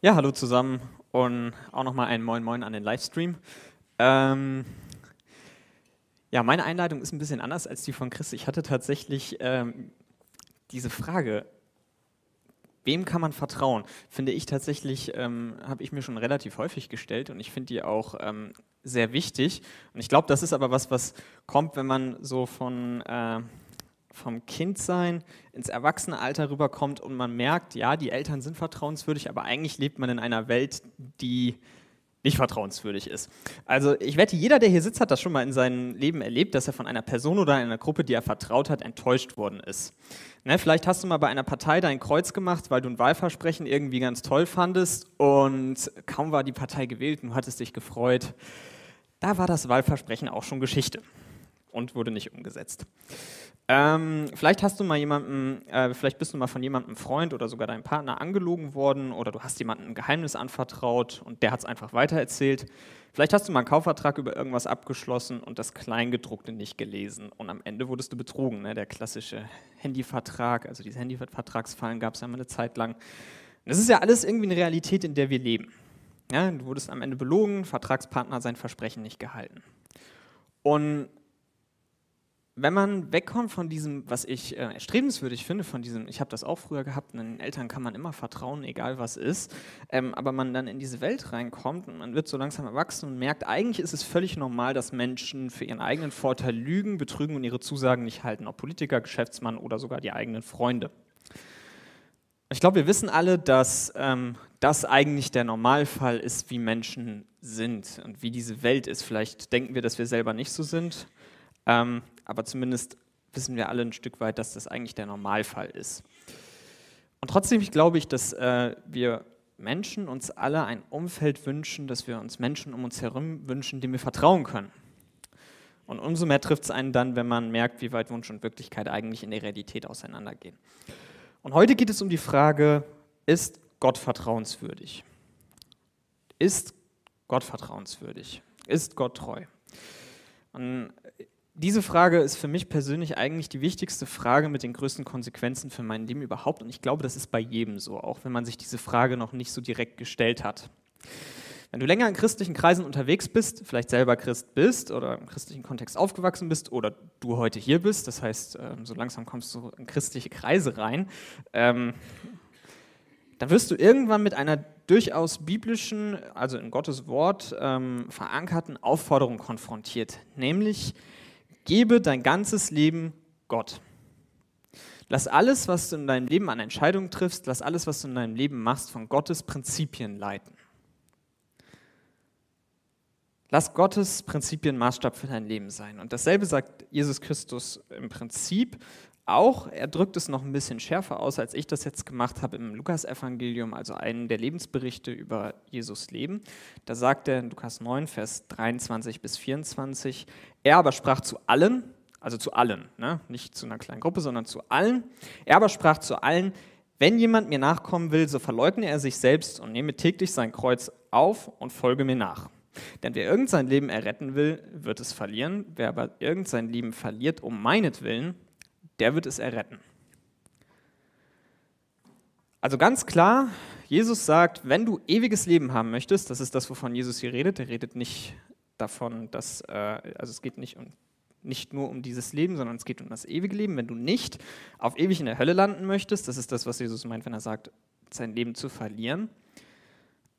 Ja, hallo zusammen und auch nochmal ein Moin Moin an den Livestream. Ähm, ja, meine Einleitung ist ein bisschen anders als die von Chris. Ich hatte tatsächlich ähm, diese Frage, wem kann man vertrauen? Finde ich tatsächlich, ähm, habe ich mir schon relativ häufig gestellt und ich finde die auch ähm, sehr wichtig. Und ich glaube, das ist aber was, was kommt, wenn man so von äh, vom Kindsein ins Erwachsenenalter rüberkommt und man merkt, ja, die Eltern sind vertrauenswürdig, aber eigentlich lebt man in einer Welt, die nicht vertrauenswürdig ist. Also ich wette, jeder, der hier sitzt, hat das schon mal in seinem Leben erlebt, dass er von einer Person oder einer Gruppe, die er vertraut hat, enttäuscht worden ist. Ne, vielleicht hast du mal bei einer Partei dein Kreuz gemacht, weil du ein Wahlversprechen irgendwie ganz toll fandest und kaum war die Partei gewählt und du hattest dich gefreut. Da war das Wahlversprechen auch schon Geschichte und wurde nicht umgesetzt. Ähm, vielleicht hast du mal jemanden, äh, vielleicht bist du mal von jemandem Freund oder sogar deinem Partner angelogen worden oder du hast jemandem ein Geheimnis anvertraut und der hat es einfach weitererzählt. Vielleicht hast du mal einen Kaufvertrag über irgendwas abgeschlossen und das Kleingedruckte nicht gelesen und am Ende wurdest du betrogen. Ne? Der klassische Handyvertrag, also diese Handyvertragsfallen gab es ja mal eine Zeit lang. Das ist ja alles irgendwie eine Realität, in der wir leben. Ja, du wurdest am Ende belogen, Vertragspartner sein Versprechen nicht gehalten. Und wenn man wegkommt von diesem, was ich äh, erstrebenswürdig finde, von diesem, ich habe das auch früher gehabt, den Eltern kann man immer vertrauen, egal was ist, ähm, aber man dann in diese Welt reinkommt und man wird so langsam erwachsen und merkt, eigentlich ist es völlig normal, dass Menschen für ihren eigenen Vorteil lügen, betrügen und ihre Zusagen nicht halten, ob Politiker, Geschäftsmann oder sogar die eigenen Freunde. Ich glaube, wir wissen alle, dass ähm, das eigentlich der Normalfall ist, wie Menschen sind und wie diese Welt ist. Vielleicht denken wir, dass wir selber nicht so sind. Ähm, aber zumindest wissen wir alle ein Stück weit, dass das eigentlich der Normalfall ist. Und trotzdem glaube ich, dass äh, wir Menschen uns alle ein Umfeld wünschen, dass wir uns Menschen um uns herum wünschen, denen wir vertrauen können. Und umso mehr trifft es einen dann, wenn man merkt, wie weit Wunsch und Wirklichkeit eigentlich in der Realität auseinandergehen. Und heute geht es um die Frage, ist Gott vertrauenswürdig? Ist Gott vertrauenswürdig? Ist Gott treu? Und diese Frage ist für mich persönlich eigentlich die wichtigste Frage mit den größten Konsequenzen für mein Leben überhaupt. Und ich glaube, das ist bei jedem so, auch wenn man sich diese Frage noch nicht so direkt gestellt hat. Wenn du länger in christlichen Kreisen unterwegs bist, vielleicht selber Christ bist oder im christlichen Kontext aufgewachsen bist oder du heute hier bist, das heißt, ähm, so langsam kommst du in christliche Kreise rein, ähm, dann wirst du irgendwann mit einer durchaus biblischen, also in Gottes Wort ähm, verankerten Aufforderung konfrontiert, nämlich Gebe dein ganzes Leben Gott. Lass alles, was du in deinem Leben an Entscheidungen triffst, lass alles, was du in deinem Leben machst, von Gottes Prinzipien leiten. Lass Gottes Prinzipien Maßstab für dein Leben sein. Und dasselbe sagt Jesus Christus im Prinzip auch. Er drückt es noch ein bisschen schärfer aus, als ich das jetzt gemacht habe im Lukasevangelium, also einen der Lebensberichte über Jesus Leben. Da sagt er in Lukas 9, Vers 23 bis 24, er aber sprach zu allen, also zu allen, ne? nicht zu einer kleinen Gruppe, sondern zu allen. Er aber sprach zu allen, wenn jemand mir nachkommen will, so verleugne er sich selbst und nehme täglich sein Kreuz auf und folge mir nach. Denn wer irgend sein Leben erretten will, wird es verlieren. Wer aber irgend sein Leben verliert um meinetwillen, der wird es erretten. Also ganz klar, Jesus sagt, wenn du ewiges Leben haben möchtest, das ist das, wovon Jesus hier redet, er redet nicht davon, dass, äh, also es geht nicht, um, nicht nur um dieses Leben, sondern es geht um das ewige Leben. Wenn du nicht auf ewig in der Hölle landen möchtest, das ist das, was Jesus meint, wenn er sagt, sein Leben zu verlieren.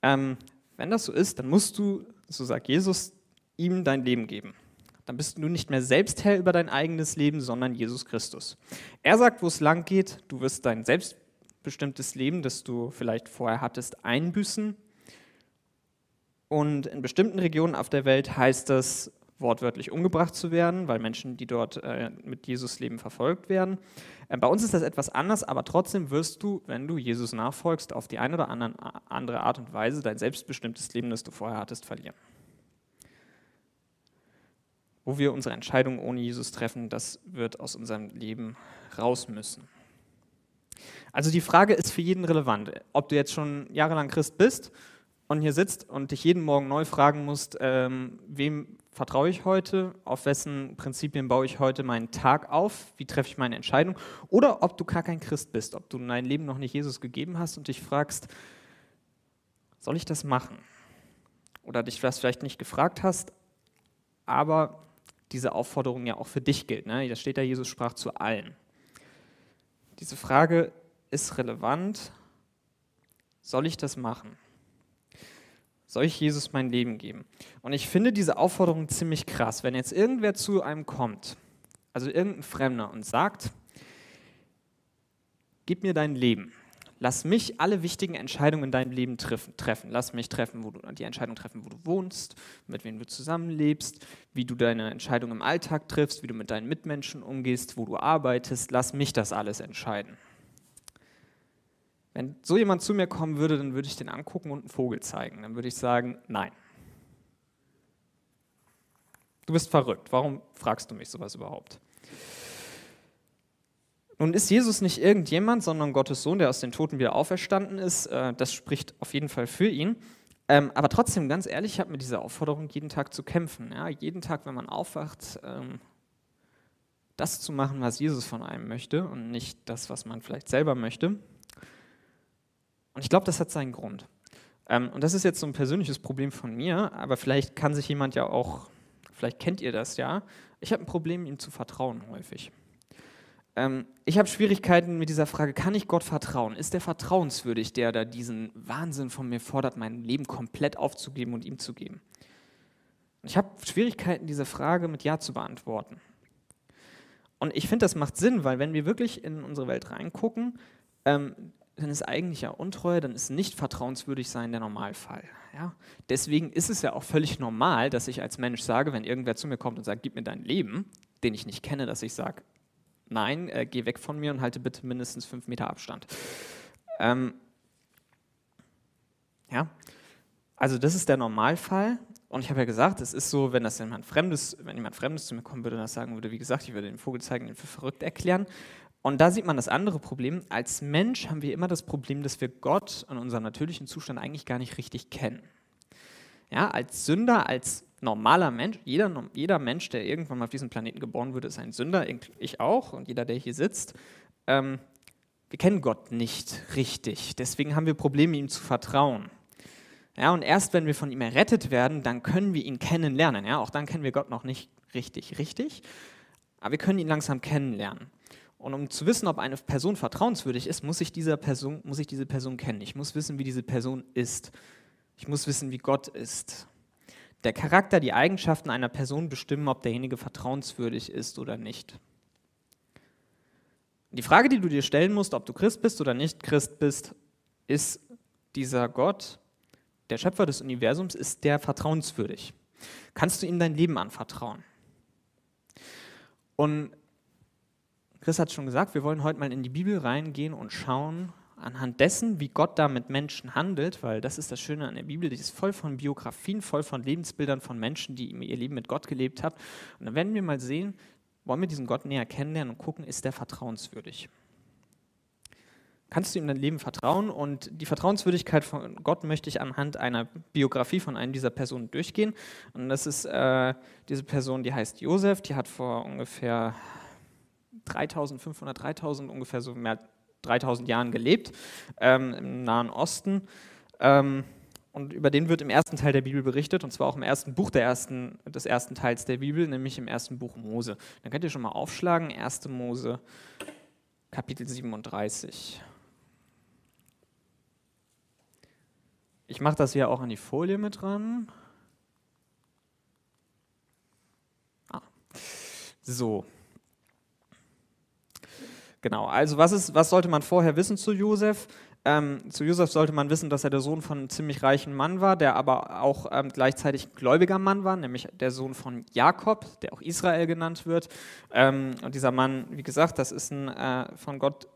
Ähm, wenn das so ist, dann musst du, so sagt Jesus, ihm dein Leben geben dann bist du nicht mehr selbst Herr über dein eigenes Leben, sondern Jesus Christus. Er sagt, wo es lang geht, du wirst dein selbstbestimmtes Leben, das du vielleicht vorher hattest, einbüßen. Und in bestimmten Regionen auf der Welt heißt das, wortwörtlich umgebracht zu werden, weil Menschen, die dort äh, mit Jesus leben, verfolgt werden. Äh, bei uns ist das etwas anders, aber trotzdem wirst du, wenn du Jesus nachfolgst, auf die eine oder andere Art und Weise dein selbstbestimmtes Leben, das du vorher hattest, verlieren wo wir unsere Entscheidungen ohne Jesus treffen, das wird aus unserem Leben raus müssen. Also die Frage ist für jeden relevant. Ob du jetzt schon jahrelang Christ bist und hier sitzt und dich jeden Morgen neu fragen musst, ähm, wem vertraue ich heute, auf wessen Prinzipien baue ich heute meinen Tag auf, wie treffe ich meine Entscheidung, oder ob du gar kein Christ bist, ob du dein Leben noch nicht Jesus gegeben hast und dich fragst, Soll ich das machen? Oder dich das vielleicht nicht gefragt hast, aber diese Aufforderung ja auch für dich gilt. Ne? Da steht da, Jesus sprach zu allen. Diese Frage ist relevant. Soll ich das machen? Soll ich Jesus mein Leben geben? Und ich finde diese Aufforderung ziemlich krass. Wenn jetzt irgendwer zu einem kommt, also irgendein Fremder, und sagt, gib mir dein Leben. Lass mich alle wichtigen Entscheidungen in deinem Leben treffen. Lass mich treffen, wo du die Entscheidung treffen, wo du wohnst, mit wem du zusammenlebst, wie du deine Entscheidung im Alltag triffst, wie du mit deinen Mitmenschen umgehst, wo du arbeitest. Lass mich das alles entscheiden. Wenn so jemand zu mir kommen würde, dann würde ich den angucken und einen Vogel zeigen. Dann würde ich sagen, nein. Du bist verrückt. Warum fragst du mich sowas überhaupt? Nun ist Jesus nicht irgendjemand, sondern Gottes Sohn, der aus den Toten wieder auferstanden ist. Äh, das spricht auf jeden Fall für ihn. Ähm, aber trotzdem, ganz ehrlich, ich habe mit dieser Aufforderung jeden Tag zu kämpfen. Ja, jeden Tag, wenn man aufwacht, ähm, das zu machen, was Jesus von einem möchte und nicht das, was man vielleicht selber möchte. Und ich glaube, das hat seinen Grund. Ähm, und das ist jetzt so ein persönliches Problem von mir, aber vielleicht kann sich jemand ja auch, vielleicht kennt ihr das ja. Ich habe ein Problem, ihm zu vertrauen häufig. Ähm, ich habe Schwierigkeiten mit dieser Frage, kann ich Gott vertrauen? Ist der vertrauenswürdig, der da diesen Wahnsinn von mir fordert, mein Leben komplett aufzugeben und ihm zu geben? Ich habe Schwierigkeiten, diese Frage mit Ja zu beantworten. Und ich finde, das macht Sinn, weil wenn wir wirklich in unsere Welt reingucken, ähm, dann ist eigentlich ja Untreue, dann ist nicht vertrauenswürdig sein der Normalfall. Ja? Deswegen ist es ja auch völlig normal, dass ich als Mensch sage, wenn irgendwer zu mir kommt und sagt, gib mir dein Leben, den ich nicht kenne, dass ich sage, nein, äh, geh weg von mir und halte bitte mindestens fünf Meter Abstand. Ähm, ja, also das ist der Normalfall. Und ich habe ja gesagt, es ist so, wenn das jemand Fremdes, wenn jemand Fremdes zu mir kommen würde und das sagen würde, wie gesagt, ich würde den Vogel zeigen, ihn für verrückt erklären. Und da sieht man das andere Problem. Als Mensch haben wir immer das Problem, dass wir Gott in unserem natürlichen Zustand eigentlich gar nicht richtig kennen. Ja, als Sünder, als normaler Mensch, jeder, jeder Mensch, der irgendwann mal auf diesem Planeten geboren wurde, ist ein Sünder, ich auch und jeder, der hier sitzt. Ähm, wir kennen Gott nicht richtig, deswegen haben wir Probleme, ihm zu vertrauen. Ja, und erst wenn wir von ihm errettet werden, dann können wir ihn kennenlernen. Ja, auch dann kennen wir Gott noch nicht richtig, richtig, aber wir können ihn langsam kennenlernen. Und um zu wissen, ob eine Person vertrauenswürdig ist, muss ich, dieser Person, muss ich diese Person kennen. Ich muss wissen, wie diese Person ist. Ich muss wissen, wie Gott ist. Der Charakter, die Eigenschaften einer Person bestimmen, ob derjenige vertrauenswürdig ist oder nicht. Die Frage, die du dir stellen musst, ob du Christ bist oder nicht Christ bist, ist dieser Gott, der Schöpfer des Universums, ist der vertrauenswürdig? Kannst du ihm dein Leben anvertrauen? Und Chris hat schon gesagt, wir wollen heute mal in die Bibel reingehen und schauen, anhand dessen, wie Gott da mit Menschen handelt, weil das ist das Schöne an der Bibel, die ist voll von Biografien, voll von Lebensbildern von Menschen, die ihr Leben mit Gott gelebt haben. Und dann werden wir mal sehen, wollen wir diesen Gott näher kennenlernen und gucken, ist der vertrauenswürdig? Kannst du ihm dein Leben vertrauen? Und die Vertrauenswürdigkeit von Gott möchte ich anhand einer Biografie von einem dieser Personen durchgehen. Und das ist äh, diese Person, die heißt Josef, die hat vor ungefähr 3500, 3000, ungefähr so mehr 3000 Jahren gelebt, ähm, im Nahen Osten. Ähm, und über den wird im ersten Teil der Bibel berichtet, und zwar auch im ersten Buch ersten, des ersten Teils der Bibel, nämlich im ersten Buch Mose. Dann könnt ihr schon mal aufschlagen, 1. Mose, Kapitel 37. Ich mache das hier auch an die Folie mit dran. Ah. So, Genau, also was, ist, was sollte man vorher wissen zu Josef? Ähm, zu Josef sollte man wissen, dass er der Sohn von einem ziemlich reichen Mann war, der aber auch ähm, gleichzeitig gläubiger Mann war, nämlich der Sohn von Jakob, der auch Israel genannt wird. Ähm, und dieser Mann, wie gesagt, das ist ein äh, von Gott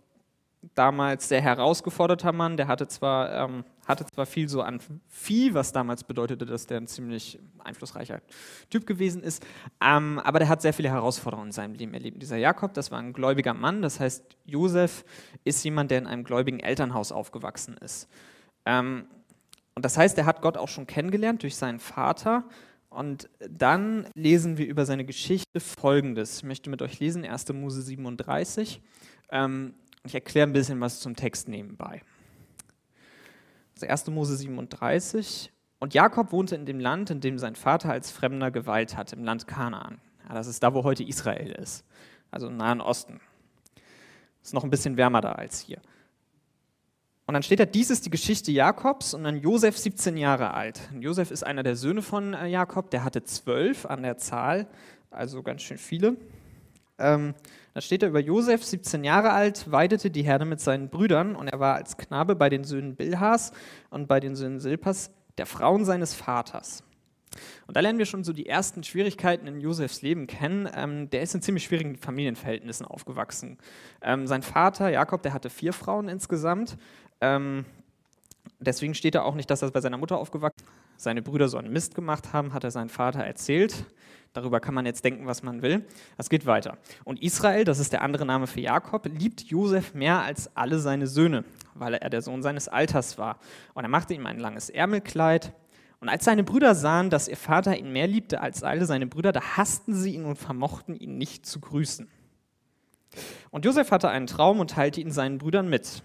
damals sehr herausgeforderter Mann. Der hatte zwar, ähm, hatte zwar viel so an Vieh, was damals bedeutete, dass der ein ziemlich einflussreicher Typ gewesen ist, ähm, aber der hat sehr viele Herausforderungen in seinem Leben erlebt. Dieser Jakob, das war ein gläubiger Mann, das heißt, Josef ist jemand, der in einem gläubigen Elternhaus aufgewachsen ist. Ähm, und das heißt, er hat Gott auch schon kennengelernt durch seinen Vater. Und dann lesen wir über seine Geschichte Folgendes. Ich möchte mit euch lesen, 1. Mose 37. Ähm, ich erkläre ein bisschen was zum Text nebenbei. Das 1. Mose 37. Und Jakob wohnte in dem Land, in dem sein Vater als Fremder geweilt hat, im Land Kanaan. Ja, das ist da, wo heute Israel ist, also im Nahen Osten. Ist noch ein bisschen wärmer da als hier. Und dann steht da, dies ist die Geschichte Jakobs und dann Josef 17 Jahre alt. Und Josef ist einer der Söhne von äh, Jakob, der hatte zwölf an der Zahl, also ganz schön viele. Ähm, da steht da über Josef, 17 Jahre alt, weidete die Herde mit seinen Brüdern und er war als Knabe bei den Söhnen Bilhas und bei den Söhnen Silpas, der Frauen seines Vaters. Und da lernen wir schon so die ersten Schwierigkeiten in Josefs Leben kennen. Ähm, der ist in ziemlich schwierigen Familienverhältnissen aufgewachsen. Ähm, sein Vater, Jakob, der hatte vier Frauen insgesamt. Ähm, deswegen steht da auch nicht, dass er bei seiner Mutter aufgewachsen ist. Seine Brüder so einen Mist gemacht haben, hat er seinen Vater erzählt. Darüber kann man jetzt denken, was man will. Es geht weiter. Und Israel, das ist der andere Name für Jakob, liebt Josef mehr als alle seine Söhne, weil er der Sohn seines Alters war. Und er machte ihm ein langes Ärmelkleid und als seine Brüder sahen, dass ihr Vater ihn mehr liebte als alle seine Brüder, da hassten sie ihn und vermochten ihn nicht zu grüßen. Und Josef hatte einen Traum und teilte ihn seinen Brüdern mit.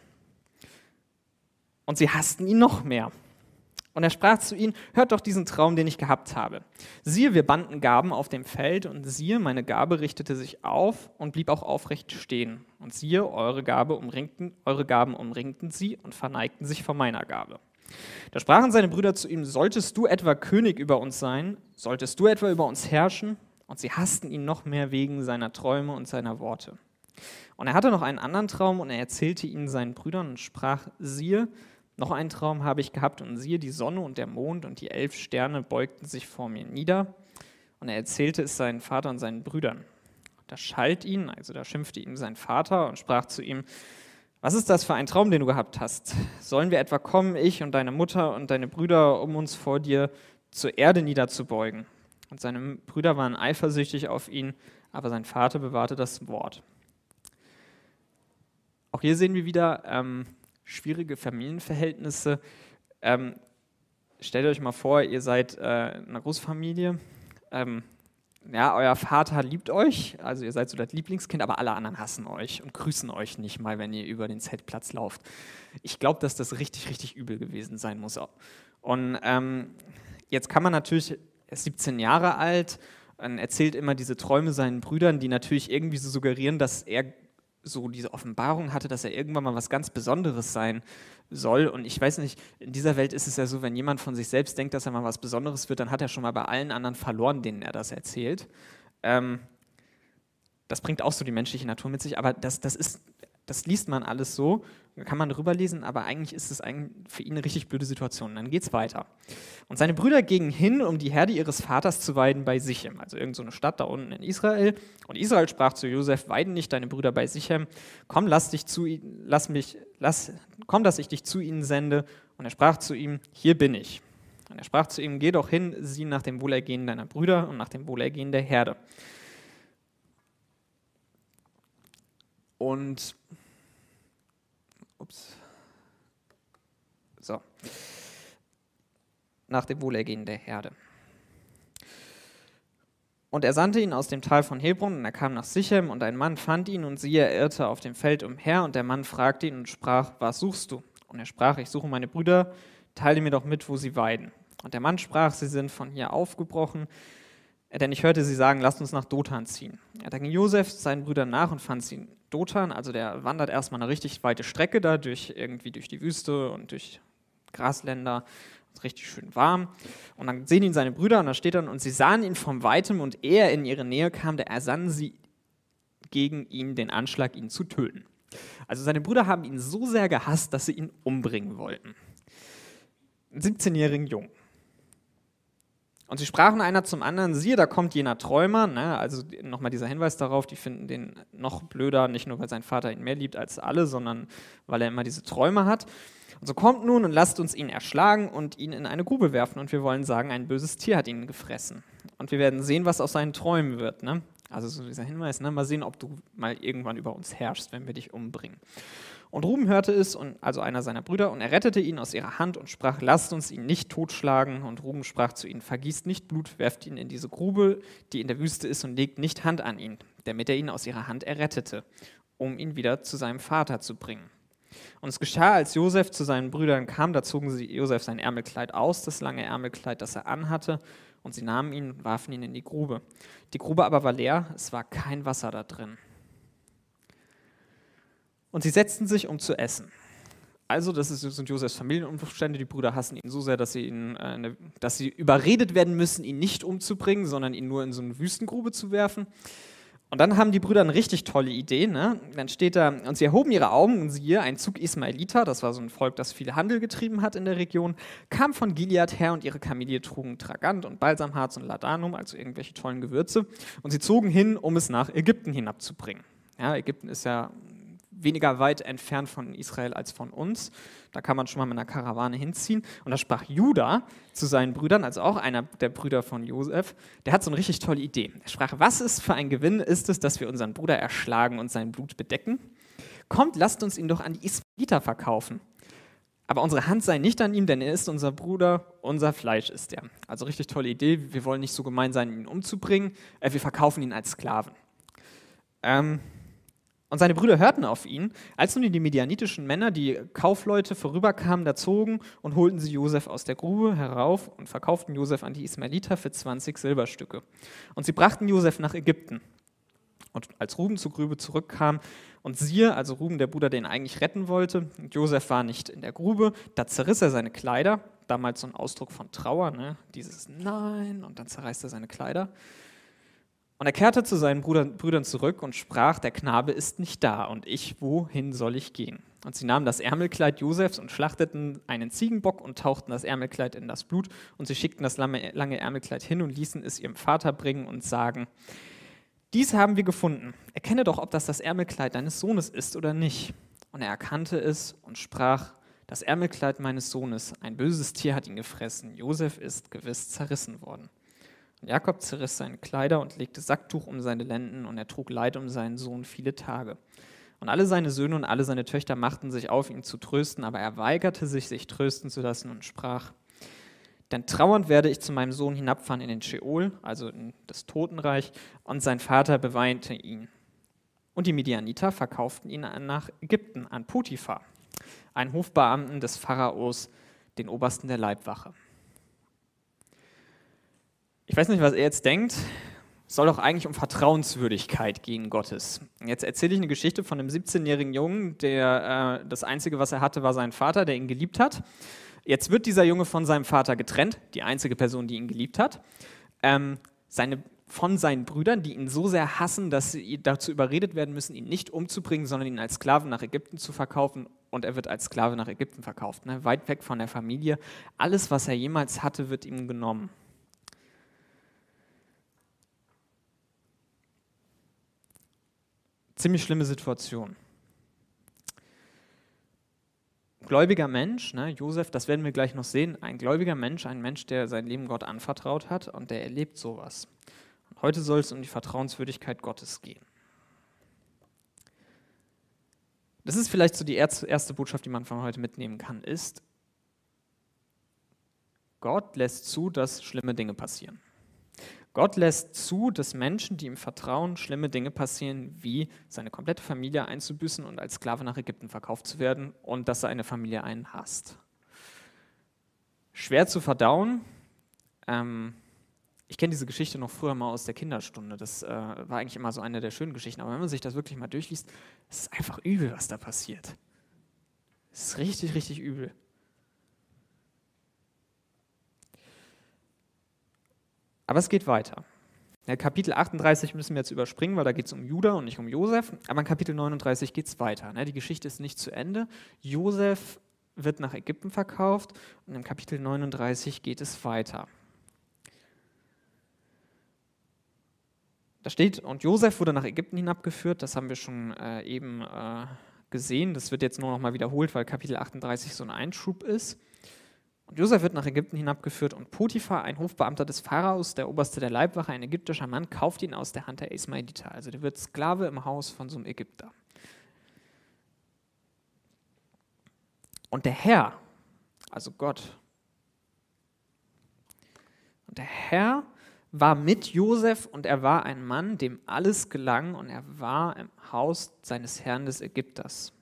Und sie hassten ihn noch mehr. Und er sprach zu ihnen, hört doch diesen Traum, den ich gehabt habe. Siehe, wir banden Gaben auf dem Feld und siehe, meine Gabe richtete sich auf und blieb auch aufrecht stehen. Und siehe, eure, Gabe umringten, eure Gaben umringten sie und verneigten sich vor meiner Gabe. Da sprachen seine Brüder zu ihm, solltest du etwa König über uns sein? Solltest du etwa über uns herrschen? Und sie hassten ihn noch mehr wegen seiner Träume und seiner Worte. Und er hatte noch einen anderen Traum und er erzählte ihn seinen Brüdern und sprach, siehe, noch einen Traum habe ich gehabt und siehe, die Sonne und der Mond und die elf Sterne beugten sich vor mir nieder. Und er erzählte es seinen Vater und seinen Brüdern. Da schalt ihn, also da schimpfte ihm sein Vater und sprach zu ihm, was ist das für ein Traum, den du gehabt hast? Sollen wir etwa kommen, ich und deine Mutter und deine Brüder, um uns vor dir zur Erde niederzubeugen? Und seine Brüder waren eifersüchtig auf ihn, aber sein Vater bewahrte das Wort. Auch hier sehen wir wieder ähm, schwierige Familienverhältnisse. Ähm, stellt euch mal vor, ihr seid äh, eine Großfamilie. Ähm, ja, euer Vater liebt euch, also ihr seid so das Lieblingskind, aber alle anderen hassen euch und grüßen euch nicht mal, wenn ihr über den Zeltplatz lauft. Ich glaube, dass das richtig, richtig übel gewesen sein muss. Und ähm, jetzt kann man natürlich, er ist 17 Jahre alt, erzählt immer diese Träume seinen Brüdern, die natürlich irgendwie so suggerieren, dass er so diese Offenbarung hatte, dass er irgendwann mal was ganz Besonderes sein soll. Und ich weiß nicht, in dieser Welt ist es ja so, wenn jemand von sich selbst denkt, dass er mal was Besonderes wird, dann hat er schon mal bei allen anderen verloren, denen er das erzählt. Ähm, das bringt auch so die menschliche Natur mit sich, aber das, das ist das liest man alles so, kann man drüber lesen, aber eigentlich ist es für ihn eine richtig blöde Situation. Dann geht es weiter. Und seine Brüder gingen hin, um die Herde ihres Vaters zu weiden bei Sichem, also irgendeine so Stadt da unten in Israel. Und Israel sprach zu Josef: Weiden nicht deine Brüder bei Sichem. Komm, lass dich zu, lass mich, lass, komm, dass ich dich zu ihnen sende. Und er sprach zu ihm: Hier bin ich. Und er sprach zu ihm: Geh doch hin, sieh nach dem Wohlergehen deiner Brüder und nach dem Wohlergehen der Herde. Und ups. So. Nach dem Wohlergehen der Herde. Und er sandte ihn aus dem Tal von Hebron, und er kam nach Sichem, und ein Mann fand ihn, und siehe, er irrte auf dem Feld umher, und der Mann fragte ihn und sprach, was suchst du? Und er sprach, ich suche meine Brüder, teile mir doch mit, wo sie weiden. Und der Mann sprach, sie sind von hier aufgebrochen, denn ich hörte sie sagen, lasst uns nach Dothan ziehen. Er ging Josef seinen Brüdern nach und fand sie Dothan, also der wandert erstmal eine richtig weite Strecke da, durch, irgendwie durch die Wüste und durch Grasländer, ist richtig schön warm. Und dann sehen ihn seine Brüder und da steht dann, und sie sahen ihn von weitem und er in ihre Nähe kam, da ersannen sie gegen ihn den Anschlag, ihn zu töten. Also seine Brüder haben ihn so sehr gehasst, dass sie ihn umbringen wollten. Ein 17-jährigen Jungen. Und sie sprachen einer zum anderen, siehe, da kommt jener Träumer, ne? also nochmal dieser Hinweis darauf, die finden den noch blöder, nicht nur weil sein Vater ihn mehr liebt als alle, sondern weil er immer diese Träume hat. Und so kommt nun und lasst uns ihn erschlagen und ihn in eine Grube werfen und wir wollen sagen, ein böses Tier hat ihn gefressen. Und wir werden sehen, was aus seinen Träumen wird. Ne? Also so dieser Hinweis, ne? mal sehen, ob du mal irgendwann über uns herrschst, wenn wir dich umbringen. Und Ruben hörte es, und, also einer seiner Brüder, und er rettete ihn aus ihrer Hand und sprach, lasst uns ihn nicht totschlagen. Und Ruben sprach zu ihnen, vergießt nicht Blut, werft ihn in diese Grube, die in der Wüste ist, und legt nicht Hand an ihn, damit er ihn aus ihrer Hand errettete, um ihn wieder zu seinem Vater zu bringen. Und es geschah, als Josef zu seinen Brüdern kam, da zogen sie Josef sein Ärmelkleid aus, das lange Ärmelkleid, das er anhatte, und sie nahmen ihn und warfen ihn in die Grube. Die Grube aber war leer, es war kein Wasser da drin. Und sie setzten sich, um zu essen. Also, das sind Josefs Familienumstände. Die Brüder hassen ihn so sehr, dass sie, ihn, äh, dass sie überredet werden müssen, ihn nicht umzubringen, sondern ihn nur in so eine Wüstengrube zu werfen. Und dann haben die Brüder eine richtig tolle Idee. Ne? Dann steht da, und sie erhoben ihre Augen und siehe, ein Zug Ismaeliter, das war so ein Volk, das viel Handel getrieben hat in der Region, kam von Gilead her und ihre Kamele trugen Tragant und Balsamharz und Ladanum, also irgendwelche tollen Gewürze. Und sie zogen hin, um es nach Ägypten hinabzubringen. Ja, Ägypten ist ja weniger weit entfernt von Israel als von uns. Da kann man schon mal mit einer Karawane hinziehen. Und da sprach Judah zu seinen Brüdern, also auch einer der Brüder von Josef, der hat so eine richtig tolle Idee. Er sprach, was ist für ein Gewinn ist es, dass wir unseren Bruder erschlagen und sein Blut bedecken? Kommt, lasst uns ihn doch an die Israeliter verkaufen. Aber unsere Hand sei nicht an ihm, denn er ist unser Bruder, unser Fleisch ist er. Also richtig tolle Idee. Wir wollen nicht so gemein sein, ihn umzubringen. Äh, wir verkaufen ihn als Sklaven. Ähm, und seine Brüder hörten auf ihn, als nun die medianitischen Männer, die Kaufleute, vorüberkamen, da zogen und holten sie Josef aus der Grube herauf und verkauften Josef an die Ismaeliter für 20 Silberstücke. Und sie brachten Josef nach Ägypten. Und als Ruben zur Grube zurückkam und siehe, also Ruben, der Bruder, den eigentlich retten wollte, und Josef war nicht in der Grube, da zerriss er seine Kleider, damals so ein Ausdruck von Trauer, ne? dieses Nein, und dann zerreißt er seine Kleider. Und er kehrte zu seinen Brüdern zurück und sprach, der Knabe ist nicht da und ich, wohin soll ich gehen? Und sie nahmen das Ärmelkleid Josefs und schlachteten einen Ziegenbock und tauchten das Ärmelkleid in das Blut und sie schickten das lange Ärmelkleid hin und ließen es ihrem Vater bringen und sagen, dies haben wir gefunden. Erkenne doch, ob das das Ärmelkleid deines Sohnes ist oder nicht. Und er erkannte es und sprach, das Ärmelkleid meines Sohnes, ein böses Tier hat ihn gefressen. Josef ist gewiss zerrissen worden. Jakob zerriss seine Kleider und legte Sacktuch um seine Lenden, und er trug Leid um seinen Sohn viele Tage. Und alle seine Söhne und alle seine Töchter machten sich auf, ihn zu trösten, aber er weigerte sich, sich trösten zu lassen und sprach, denn trauernd werde ich zu meinem Sohn hinabfahren in den Sheol, also in das Totenreich, und sein Vater beweinte ihn. Und die Midianiter verkauften ihn nach Ägypten an Potiphar, einen Hofbeamten des Pharaos, den Obersten der Leibwache. Ich weiß nicht, was er jetzt denkt. Es soll doch eigentlich um Vertrauenswürdigkeit gegen Gottes. Jetzt erzähle ich eine Geschichte von einem 17-jährigen Jungen, der äh, das Einzige, was er hatte, war sein Vater, der ihn geliebt hat. Jetzt wird dieser Junge von seinem Vater getrennt, die einzige Person, die ihn geliebt hat. Ähm, seine, von seinen Brüdern, die ihn so sehr hassen, dass sie dazu überredet werden müssen, ihn nicht umzubringen, sondern ihn als Sklaven nach Ägypten zu verkaufen. Und er wird als Sklave nach Ägypten verkauft, ne? weit weg von der Familie. Alles, was er jemals hatte, wird ihm genommen. Ziemlich schlimme Situation. Gläubiger Mensch, ne, Josef, das werden wir gleich noch sehen, ein gläubiger Mensch, ein Mensch, der sein Leben Gott anvertraut hat und der erlebt sowas. Und heute soll es um die Vertrauenswürdigkeit Gottes gehen. Das ist vielleicht so die erste Botschaft, die man von heute mitnehmen kann, ist, Gott lässt zu, dass schlimme Dinge passieren. Gott lässt zu, dass Menschen, die ihm vertrauen, schlimme Dinge passieren, wie seine komplette Familie einzubüßen und als Sklave nach Ägypten verkauft zu werden und dass seine Familie einen hasst. Schwer zu verdauen. Ähm, ich kenne diese Geschichte noch früher mal aus der Kinderstunde. Das äh, war eigentlich immer so eine der schönen Geschichten. Aber wenn man sich das wirklich mal durchliest, ist es einfach übel, was da passiert. Es ist richtig, richtig übel. Aber es geht weiter. Kapitel 38 müssen wir jetzt überspringen, weil da geht es um Judah und nicht um Josef. Aber in Kapitel 39 geht es weiter. Ne? Die Geschichte ist nicht zu Ende. Josef wird nach Ägypten verkauft und im Kapitel 39 geht es weiter. Da steht, und Josef wurde nach Ägypten hinabgeführt, das haben wir schon äh, eben äh, gesehen. Das wird jetzt nur noch mal wiederholt, weil Kapitel 38 so ein Einschub ist. Und Josef wird nach Ägypten hinabgeführt und Potiphar, ein Hofbeamter des Pharaos, der Oberste der Leibwache, ein ägyptischer Mann, kauft ihn aus der Hand der Ismailiter. Also der wird Sklave im Haus von so einem Ägypter. Und der Herr, also Gott, und der Herr war mit Josef und er war ein Mann, dem alles gelang und er war im Haus seines Herrn des Ägypters.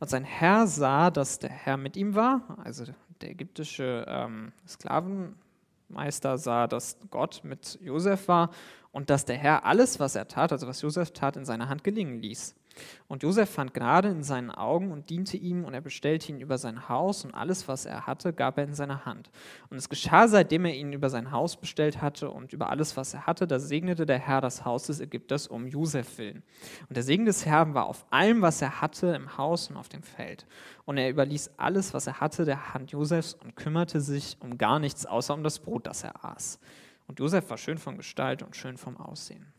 Und sein Herr sah, dass der Herr mit ihm war, also der ägyptische ähm, Sklavenmeister sah, dass Gott mit Josef war und dass der Herr alles, was er tat, also was Josef tat, in seiner Hand gelingen ließ. Und Josef fand Gnade in seinen Augen und diente ihm und er bestellte ihn über sein Haus und alles, was er hatte, gab er in seine Hand. Und es geschah, seitdem er ihn über sein Haus bestellt hatte und über alles, was er hatte, da segnete der Herr das Haus des Ägypters um Josef willen. Und der Segen des Herrn war auf allem, was er hatte, im Haus und auf dem Feld. Und er überließ alles, was er hatte, der Hand Josefs und kümmerte sich um gar nichts, außer um das Brot, das er aß. Und Josef war schön von Gestalt und schön vom Aussehen.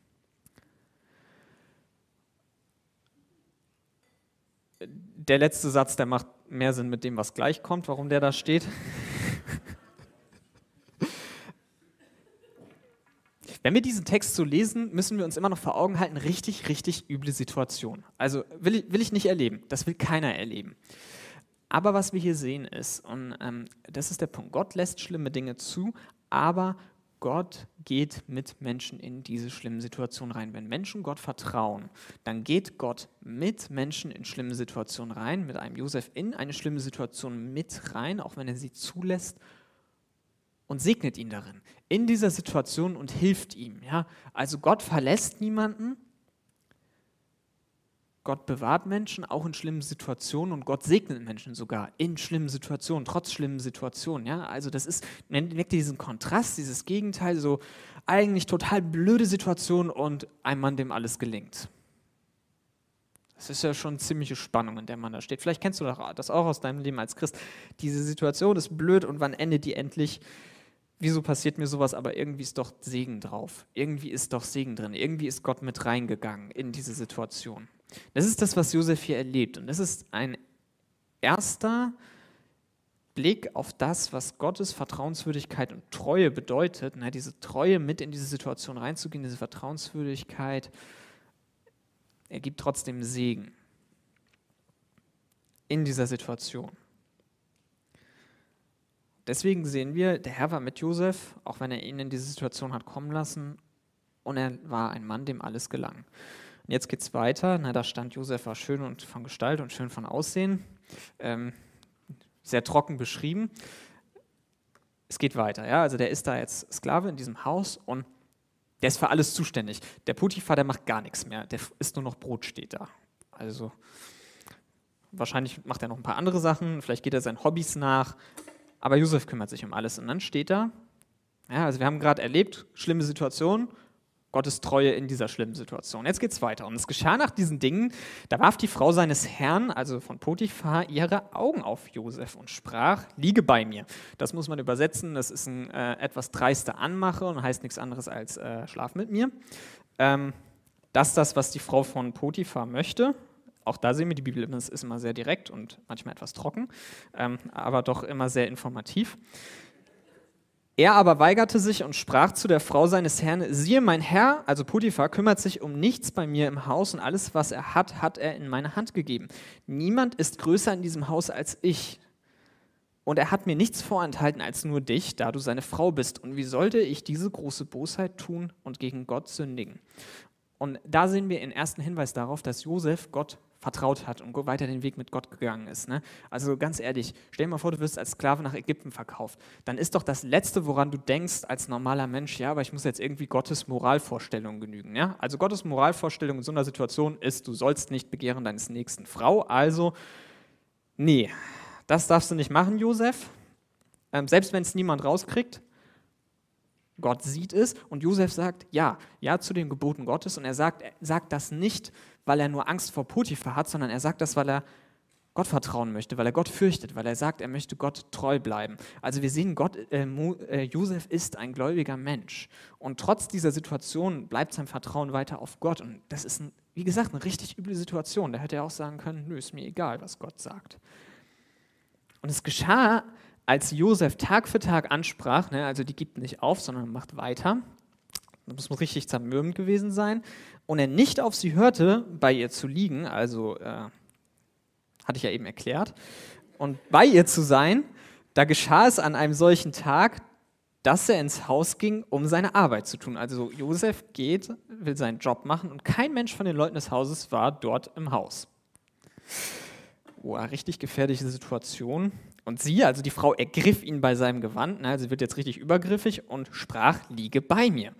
Der letzte Satz, der macht mehr Sinn mit dem, was gleich kommt, warum der da steht. Wenn wir diesen Text so lesen, müssen wir uns immer noch vor Augen halten, richtig, richtig üble Situation. Also will ich, will ich nicht erleben, das will keiner erleben. Aber was wir hier sehen ist, und ähm, das ist der Punkt, Gott lässt schlimme Dinge zu, aber Gott geht mit Menschen in diese schlimmen Situationen rein. Wenn Menschen Gott vertrauen, dann geht Gott mit Menschen in schlimme Situationen rein, mit einem Josef in eine schlimme Situation mit rein, auch wenn er sie zulässt und segnet ihn darin, in dieser Situation und hilft ihm. Ja? Also Gott verlässt niemanden, Gott bewahrt Menschen auch in schlimmen Situationen und Gott segnet Menschen sogar in schlimmen Situationen, trotz schlimmen Situationen. Ja? Also das ist, merkt ihr diesen Kontrast, dieses Gegenteil, so eigentlich total blöde Situation und ein Mann, dem alles gelingt. Das ist ja schon ziemliche Spannung, in der man da steht. Vielleicht kennst du das auch aus deinem Leben als Christ. Diese Situation ist blöd und wann endet die endlich? Wieso passiert mir sowas? Aber irgendwie ist doch Segen drauf. Irgendwie ist doch Segen drin. Irgendwie ist Gott mit reingegangen in diese Situation. Das ist das, was Josef hier erlebt. Und das ist ein erster Blick auf das, was Gottes Vertrauenswürdigkeit und Treue bedeutet. Na, diese Treue mit in diese Situation reinzugehen, diese Vertrauenswürdigkeit, er gibt trotzdem Segen in dieser Situation. Deswegen sehen wir, der Herr war mit Josef, auch wenn er ihn in diese Situation hat kommen lassen, und er war ein Mann, dem alles gelang. Und jetzt geht es weiter. Na, da stand Josef war schön und von Gestalt und schön von Aussehen. Ähm, sehr trocken beschrieben. Es geht weiter. Ja? Also der ist da jetzt Sklave in diesem Haus und der ist für alles zuständig. Der Putifar, der macht gar nichts mehr. Der isst nur noch Brot, steht da. Also wahrscheinlich macht er noch ein paar andere Sachen. Vielleicht geht er seinen Hobbys nach. Aber Josef kümmert sich um alles. Und dann steht da, ja, also wir haben gerade erlebt, schlimme Situation, Gottes Treue in dieser schlimmen Situation. Jetzt geht es weiter. Und es geschah nach diesen Dingen, da warf die Frau seines Herrn, also von Potiphar, ihre Augen auf Josef und sprach, liege bei mir. Das muss man übersetzen, das ist ein äh, etwas dreiste Anmache und heißt nichts anderes als äh, schlaf mit mir. Ähm, das ist das, was die Frau von Potiphar möchte. Auch da sehen wir, die Bibel ist immer sehr direkt und manchmal etwas trocken, ähm, aber doch immer sehr informativ. Er aber weigerte sich und sprach zu der Frau seines Herrn, siehe, mein Herr, also Potiphar, kümmert sich um nichts bei mir im Haus und alles, was er hat, hat er in meine Hand gegeben. Niemand ist größer in diesem Haus als ich. Und er hat mir nichts vorenthalten als nur dich, da du seine Frau bist. Und wie sollte ich diese große Bosheit tun und gegen Gott sündigen? Und da sehen wir den ersten Hinweis darauf, dass Josef Gott vertraut hat und weiter den Weg mit Gott gegangen ist. Ne? Also ganz ehrlich, stell dir mal vor, du wirst als Sklave nach Ägypten verkauft. Dann ist doch das Letzte, woran du denkst als normaler Mensch, ja, aber ich muss jetzt irgendwie Gottes Moralvorstellung genügen. Ja? Also Gottes Moralvorstellung in so einer Situation ist, du sollst nicht begehren deines nächsten Frau. Also, nee, das darfst du nicht machen, Josef. Ähm, selbst wenn es niemand rauskriegt, Gott sieht es und Josef sagt ja, ja zu den Geboten Gottes und er sagt, er sagt das nicht, weil er nur Angst vor Potiphar hat, sondern er sagt das, weil er Gott vertrauen möchte, weil er Gott fürchtet, weil er sagt, er möchte Gott treu bleiben. Also wir sehen, Gott, äh, äh, Josef ist ein gläubiger Mensch und trotz dieser Situation bleibt sein Vertrauen weiter auf Gott und das ist, ein, wie gesagt, eine richtig üble Situation. Da hätte er auch sagen können, nö, ist mir egal, was Gott sagt. Und es geschah, als Josef Tag für Tag ansprach, ne, also die gibt nicht auf, sondern macht weiter, das muss richtig zermürbend gewesen sein, und er nicht auf sie hörte, bei ihr zu liegen, also äh, hatte ich ja eben erklärt, und bei ihr zu sein, da geschah es an einem solchen Tag, dass er ins Haus ging, um seine Arbeit zu tun. Also Josef geht, will seinen Job machen und kein Mensch von den Leuten des Hauses war dort im Haus. oh, richtig gefährliche Situation. Und sie, also die Frau, ergriff ihn bei seinem Gewand, ne, sie wird jetzt richtig übergriffig und sprach, liege bei mir.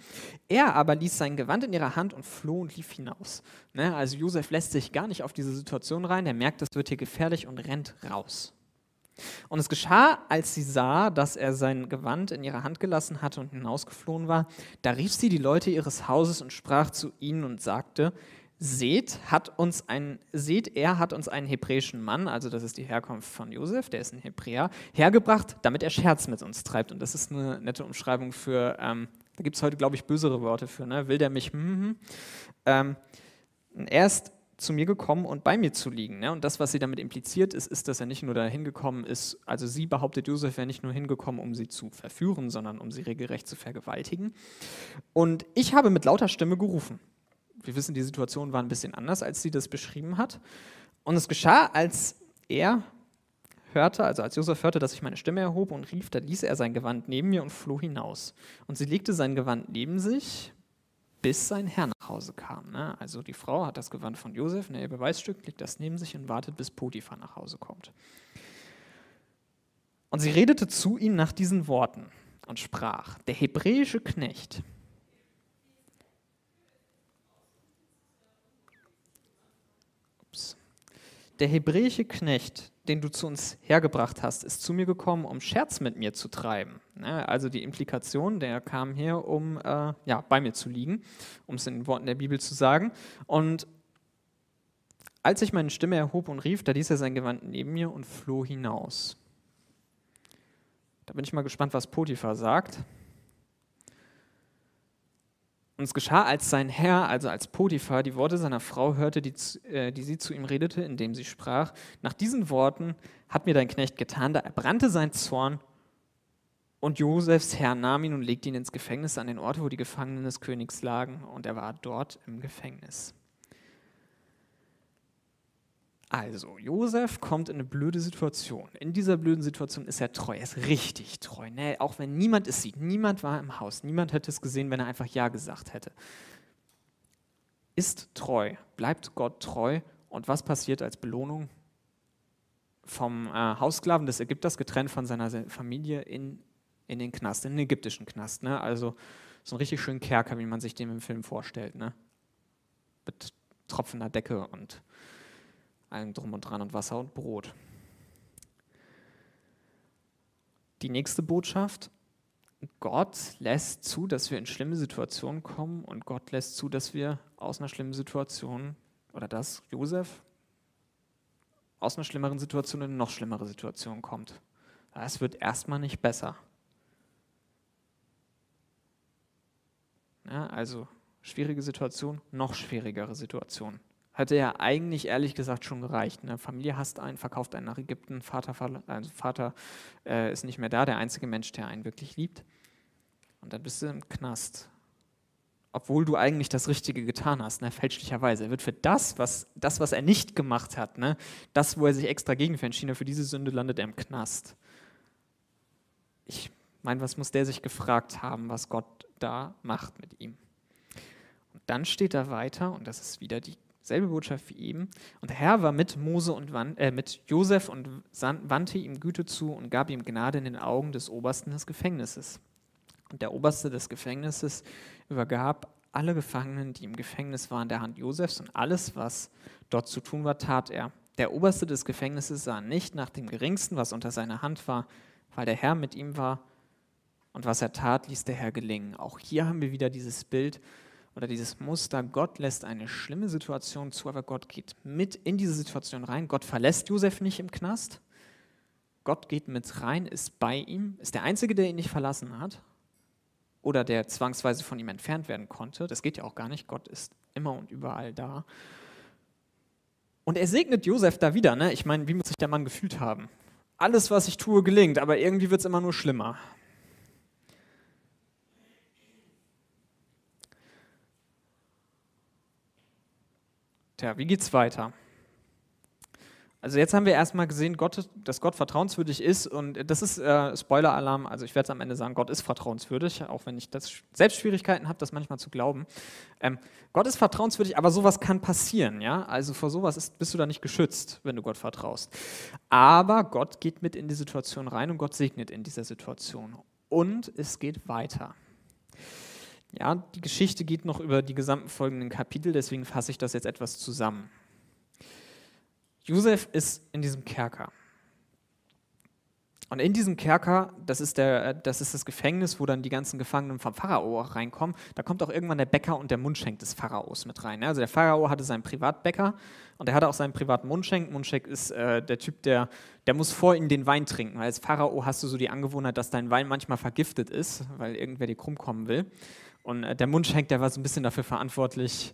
Er aber ließ sein Gewand in ihrer Hand und floh und lief hinaus. Ne, also Josef lässt sich gar nicht auf diese Situation rein, er merkt, es wird hier gefährlich und rennt raus. Und es geschah, als sie sah, dass er sein Gewand in ihrer Hand gelassen hatte und hinausgeflohen war, da rief sie die Leute ihres Hauses und sprach zu ihnen und sagte, seht, hat uns ein, seht, er hat uns einen hebräischen Mann, also das ist die Herkunft von Josef, der ist ein Hebräer, hergebracht, damit er Scherz mit uns treibt. Und das ist eine nette Umschreibung für, ähm, da gibt es heute, glaube ich, bösere Worte für, ne? will der mich, hm, hm, hm. ähm, er ist zu mir gekommen und bei mir zu liegen. Ne? Und das, was sie damit impliziert ist, ist, dass er nicht nur dahin gekommen ist, also sie behauptet, Josef wäre nicht nur hingekommen, um sie zu verführen, sondern um sie regelrecht zu vergewaltigen. Und ich habe mit lauter Stimme gerufen wir wissen, die Situation war ein bisschen anders, als sie das beschrieben hat. Und es geschah, als er hörte, also als Josef hörte, dass ich meine Stimme erhob und rief, da ließ er sein Gewand neben mir und floh hinaus. Und sie legte sein Gewand neben sich, bis sein Herr nach Hause kam. Ne? Also die Frau hat das Gewand von Josef, ne, ihr Beweisstück, legt das neben sich und wartet, bis Potiphar nach Hause kommt. Und sie redete zu ihm nach diesen Worten und sprach, der hebräische Knecht, Der hebräische Knecht, den du zu uns hergebracht hast, ist zu mir gekommen, um Scherz mit mir zu treiben. Also die Implikation, der kam her, um äh, ja, bei mir zu liegen, um es in den Worten der Bibel zu sagen. Und als ich meine Stimme erhob und rief, da ließ er sein Gewand neben mir und floh hinaus. Da bin ich mal gespannt, was Potiphar sagt. Und es geschah, als sein Herr, also als Potiphar, die Worte seiner Frau hörte, die, äh, die sie zu ihm redete, indem sie sprach, nach diesen Worten hat mir dein Knecht getan, da erbrannte sein Zorn und Josefs Herr nahm ihn und legte ihn ins Gefängnis an den Ort, wo die Gefangenen des Königs lagen, und er war dort im Gefängnis. Also, Josef kommt in eine blöde Situation. In dieser blöden Situation ist er treu. Er ist richtig treu. Ne? Auch wenn niemand es sieht. Niemand war im Haus. Niemand hätte es gesehen, wenn er einfach Ja gesagt hätte. Ist treu. Bleibt Gott treu. Und was passiert als Belohnung? Vom äh, Haussklaven des Ägypters getrennt von seiner Familie in, in den Knast, in den ägyptischen Knast. Ne? Also so ein richtig schönen Kerker, wie man sich den im Film vorstellt. Ne? Mit tropfender Decke und allem drum und dran und Wasser und Brot. Die nächste Botschaft, Gott lässt zu, dass wir in schlimme Situationen kommen und Gott lässt zu, dass wir aus einer schlimmen Situation oder dass Josef aus einer schlimmeren Situation in eine noch schlimmere Situation kommt. Es wird erstmal nicht besser. Ja, also schwierige Situation, noch schwierigere Situation. Hätte ja eigentlich ehrlich gesagt schon gereicht. Eine Familie hasst einen, verkauft einen nach Ägypten, Vater, also Vater äh, ist nicht mehr da, der einzige Mensch, der einen wirklich liebt. Und dann bist du im Knast. Obwohl du eigentlich das Richtige getan hast, ne, fälschlicherweise. Er wird für das, was, das, was er nicht gemacht hat, ne, das, wo er sich extra gegen entschieden hat, für diese Sünde landet er im Knast. Ich meine, was muss der sich gefragt haben, was Gott da macht mit ihm? Und dann steht er weiter, und das ist wieder die Selbe Botschaft wie eben. Und der Herr war mit Mose und äh, mit Josef und wandte ihm Güte zu und gab ihm Gnade in den Augen des Obersten des Gefängnisses. Und der Oberste des Gefängnisses übergab alle Gefangenen, die im Gefängnis waren, der Hand Josefs und alles, was dort zu tun war, tat er. Der Oberste des Gefängnisses sah nicht nach dem Geringsten, was unter seiner Hand war, weil der Herr mit ihm war. Und was er tat, ließ der Herr gelingen. Auch hier haben wir wieder dieses Bild oder dieses Muster, Gott lässt eine schlimme Situation zu, aber Gott geht mit in diese Situation rein. Gott verlässt Josef nicht im Knast. Gott geht mit rein, ist bei ihm, ist der Einzige, der ihn nicht verlassen hat oder der zwangsweise von ihm entfernt werden konnte. Das geht ja auch gar nicht. Gott ist immer und überall da. Und er segnet Josef da wieder. Ne? Ich meine, wie muss sich der Mann gefühlt haben? Alles, was ich tue, gelingt, aber irgendwie wird es immer nur schlimmer. Tja, wie geht's weiter? Also jetzt haben wir erstmal gesehen, Gott, dass Gott vertrauenswürdig ist und das ist äh, Spoiler-Alarm, also ich werde es am Ende sagen, Gott ist vertrauenswürdig, auch wenn ich das selbst Schwierigkeiten habe, das manchmal zu glauben. Ähm, Gott ist vertrauenswürdig, aber sowas kann passieren, ja. Also vor sowas ist, bist du da nicht geschützt, wenn du Gott vertraust. Aber Gott geht mit in die Situation rein und Gott segnet in dieser Situation. Und es geht weiter. Ja, die Geschichte geht noch über die gesamten folgenden Kapitel, deswegen fasse ich das jetzt etwas zusammen. Josef ist in diesem Kerker. Und in diesem Kerker, das ist, der, das ist das Gefängnis, wo dann die ganzen Gefangenen vom Pharao reinkommen, da kommt auch irgendwann der Bäcker und der Mundschenk des Pharaos mit rein. Also der Pharao hatte seinen Privatbäcker und er hatte auch seinen privaten Mundschenk. Mundschenk ist äh, der Typ, der, der muss vor ihm den Wein trinken. Als Pharao hast du so die Angewohnheit, dass dein Wein manchmal vergiftet ist, weil irgendwer dir krumm kommen will. Und äh, der Mundschenk, der war so ein bisschen dafür verantwortlich,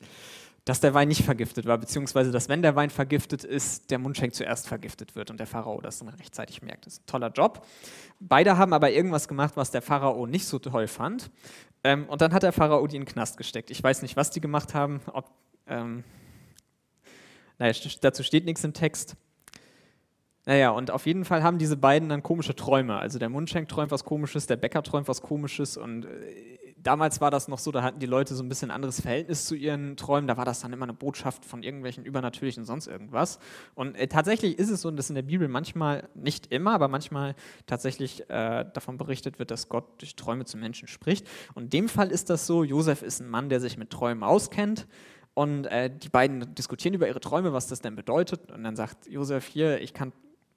dass der Wein nicht vergiftet war, beziehungsweise dass, wenn der Wein vergiftet ist, der Mundschenk zuerst vergiftet wird und der Pharao das dann rechtzeitig merkt. Das ist ein toller Job. Beide haben aber irgendwas gemacht, was der Pharao nicht so toll fand. Ähm, und dann hat der Pharao die in den Knast gesteckt. Ich weiß nicht, was die gemacht haben. Ob, ähm, naja, dazu steht nichts im Text. Naja, und auf jeden Fall haben diese beiden dann komische Träume. Also der Mundschenk träumt was Komisches, der Bäcker träumt was Komisches und äh, damals war das noch so, da hatten die Leute so ein bisschen anderes Verhältnis zu ihren Träumen. Da war das dann immer eine Botschaft von irgendwelchen übernatürlichen sonst irgendwas. Und äh, tatsächlich ist es so, dass in der Bibel manchmal, nicht immer, aber manchmal tatsächlich äh, davon berichtet wird, dass Gott durch Träume zu Menschen spricht. Und in dem Fall ist das so, Josef ist ein Mann, der sich mit Träumen auskennt. Und äh, die beiden diskutieren über ihre Träume, was das denn bedeutet. Und dann sagt Josef hier, ich kann,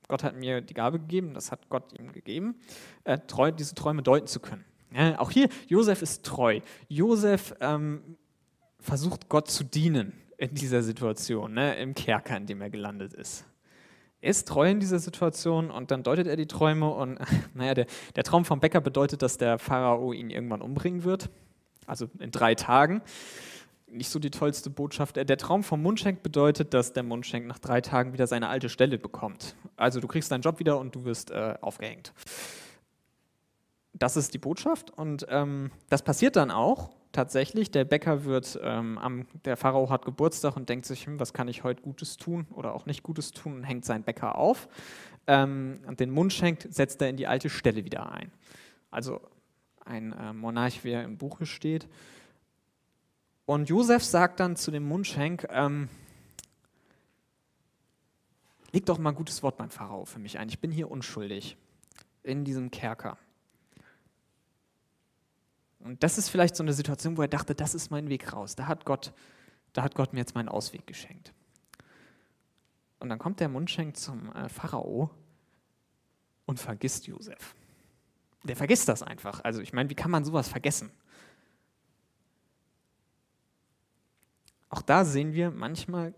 Gott hat mir die Gabe gegeben, das hat Gott ihm gegeben, äh, diese Träume deuten zu können. Ja, auch hier, Josef ist treu. Josef ähm, versucht Gott zu dienen in dieser Situation, ne, im Kerker, in dem er gelandet ist. Er ist treu in dieser Situation und dann deutet er die Träume und naja, der, der Traum vom Bäcker bedeutet, dass der Pharao ihn irgendwann umbringen wird, also in drei Tagen. Nicht so die tollste Botschaft. Der Traum vom Mundschenk bedeutet, dass der Mundschenk nach drei Tagen wieder seine alte Stelle bekommt. Also du kriegst deinen Job wieder und du wirst äh, aufgehängt das ist die Botschaft und ähm, das passiert dann auch tatsächlich. Der Bäcker wird, ähm, am, der Pharao hat Geburtstag und denkt sich, hm, was kann ich heute Gutes tun oder auch nicht Gutes tun und hängt seinen Bäcker auf. Ähm, und den Mundschenk setzt er in die alte Stelle wieder ein. Also ein äh, Monarch, wie er im Buche steht. Und Josef sagt dann zu dem Mundschenk, ähm, leg doch mal ein gutes Wort beim Pharao für mich ein. Ich bin hier unschuldig in diesem Kerker. Und das ist vielleicht so eine Situation, wo er dachte, das ist mein Weg raus. Da hat Gott, da hat Gott mir jetzt meinen Ausweg geschenkt. Und dann kommt der Mundschenk zum äh, Pharao und vergisst Josef. Der vergisst das einfach. Also ich meine, wie kann man sowas vergessen? Auch da sehen wir, manchmal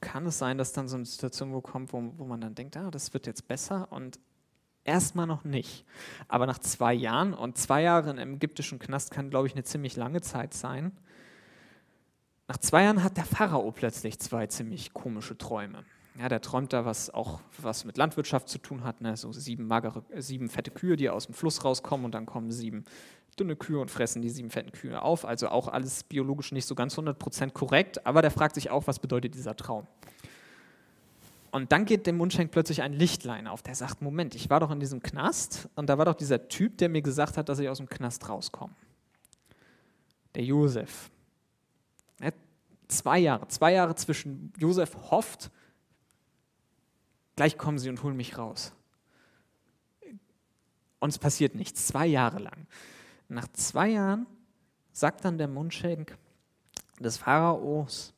kann es sein, dass dann so eine Situation kommt, wo, wo man dann denkt, ah, das wird jetzt besser und Erstmal noch nicht. Aber nach zwei Jahren, und zwei Jahre im ägyptischen Knast kann, glaube ich, eine ziemlich lange Zeit sein, nach zwei Jahren hat der Pharao plötzlich zwei ziemlich komische Träume. Ja, der träumt da was auch was mit Landwirtschaft zu tun hat, ne? so sieben magere, sieben fette Kühe, die aus dem Fluss rauskommen und dann kommen sieben dünne Kühe und fressen die sieben fetten Kühe auf. Also auch alles biologisch nicht so ganz 100% korrekt, aber der fragt sich auch, was bedeutet dieser Traum? Und dann geht dem Mundschenk plötzlich ein Lichtlein auf, der sagt, Moment, ich war doch in diesem Knast und da war doch dieser Typ, der mir gesagt hat, dass ich aus dem Knast rauskomme. Der Josef. zwei Jahre, zwei Jahre zwischen Josef hofft, gleich kommen sie und holen mich raus. Und es passiert nichts, zwei Jahre lang. Nach zwei Jahren sagt dann der Mundschenk des Pharaos,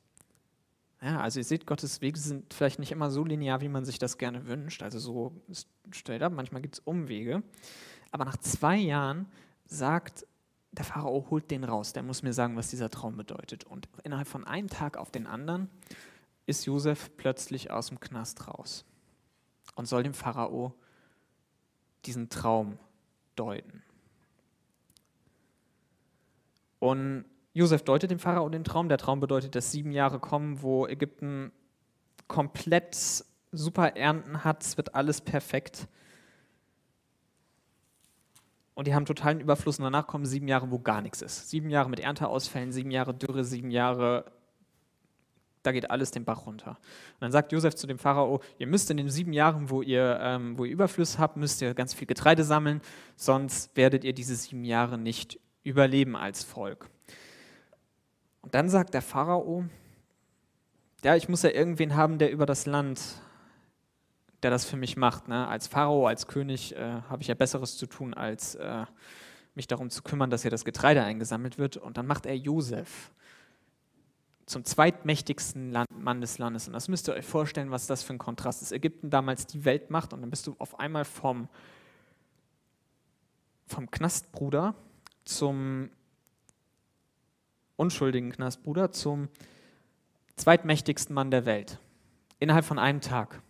ja, also ihr seht, Gottes Wege sind vielleicht nicht immer so linear, wie man sich das gerne wünscht. Also so stellt ab, manchmal gibt es Umwege. Aber nach zwei Jahren sagt der Pharao, holt den raus, der muss mir sagen, was dieser Traum bedeutet. Und innerhalb von einem Tag auf den anderen ist Josef plötzlich aus dem Knast raus und soll dem Pharao diesen Traum deuten. Und Josef deutet dem Pharao den Traum. Der Traum bedeutet, dass sieben Jahre kommen, wo Ägypten komplett super Ernten hat. Es wird alles perfekt. Und die haben totalen Überfluss und danach kommen sieben Jahre, wo gar nichts ist. Sieben Jahre mit Ernteausfällen, sieben Jahre Dürre, sieben Jahre da geht alles den Bach runter. Und dann sagt Josef zu dem Pharao, ihr müsst in den sieben Jahren, wo ihr, ähm, wo ihr Überfluss habt, müsst ihr ganz viel Getreide sammeln, sonst werdet ihr diese sieben Jahre nicht überleben als Volk. Und dann sagt der Pharao, ja, ich muss ja irgendwen haben, der über das Land, der das für mich macht. Ne? Als Pharao, als König äh, habe ich ja Besseres zu tun, als äh, mich darum zu kümmern, dass hier das Getreide eingesammelt wird. Und dann macht er Josef zum zweitmächtigsten Land, Mann des Landes. Und das müsst ihr euch vorstellen, was das für ein Kontrast ist. Ägypten damals die Weltmacht und dann bist du auf einmal vom, vom Knastbruder zum unschuldigen Knastbruder zum zweitmächtigsten Mann der Welt. Innerhalb von einem Tag.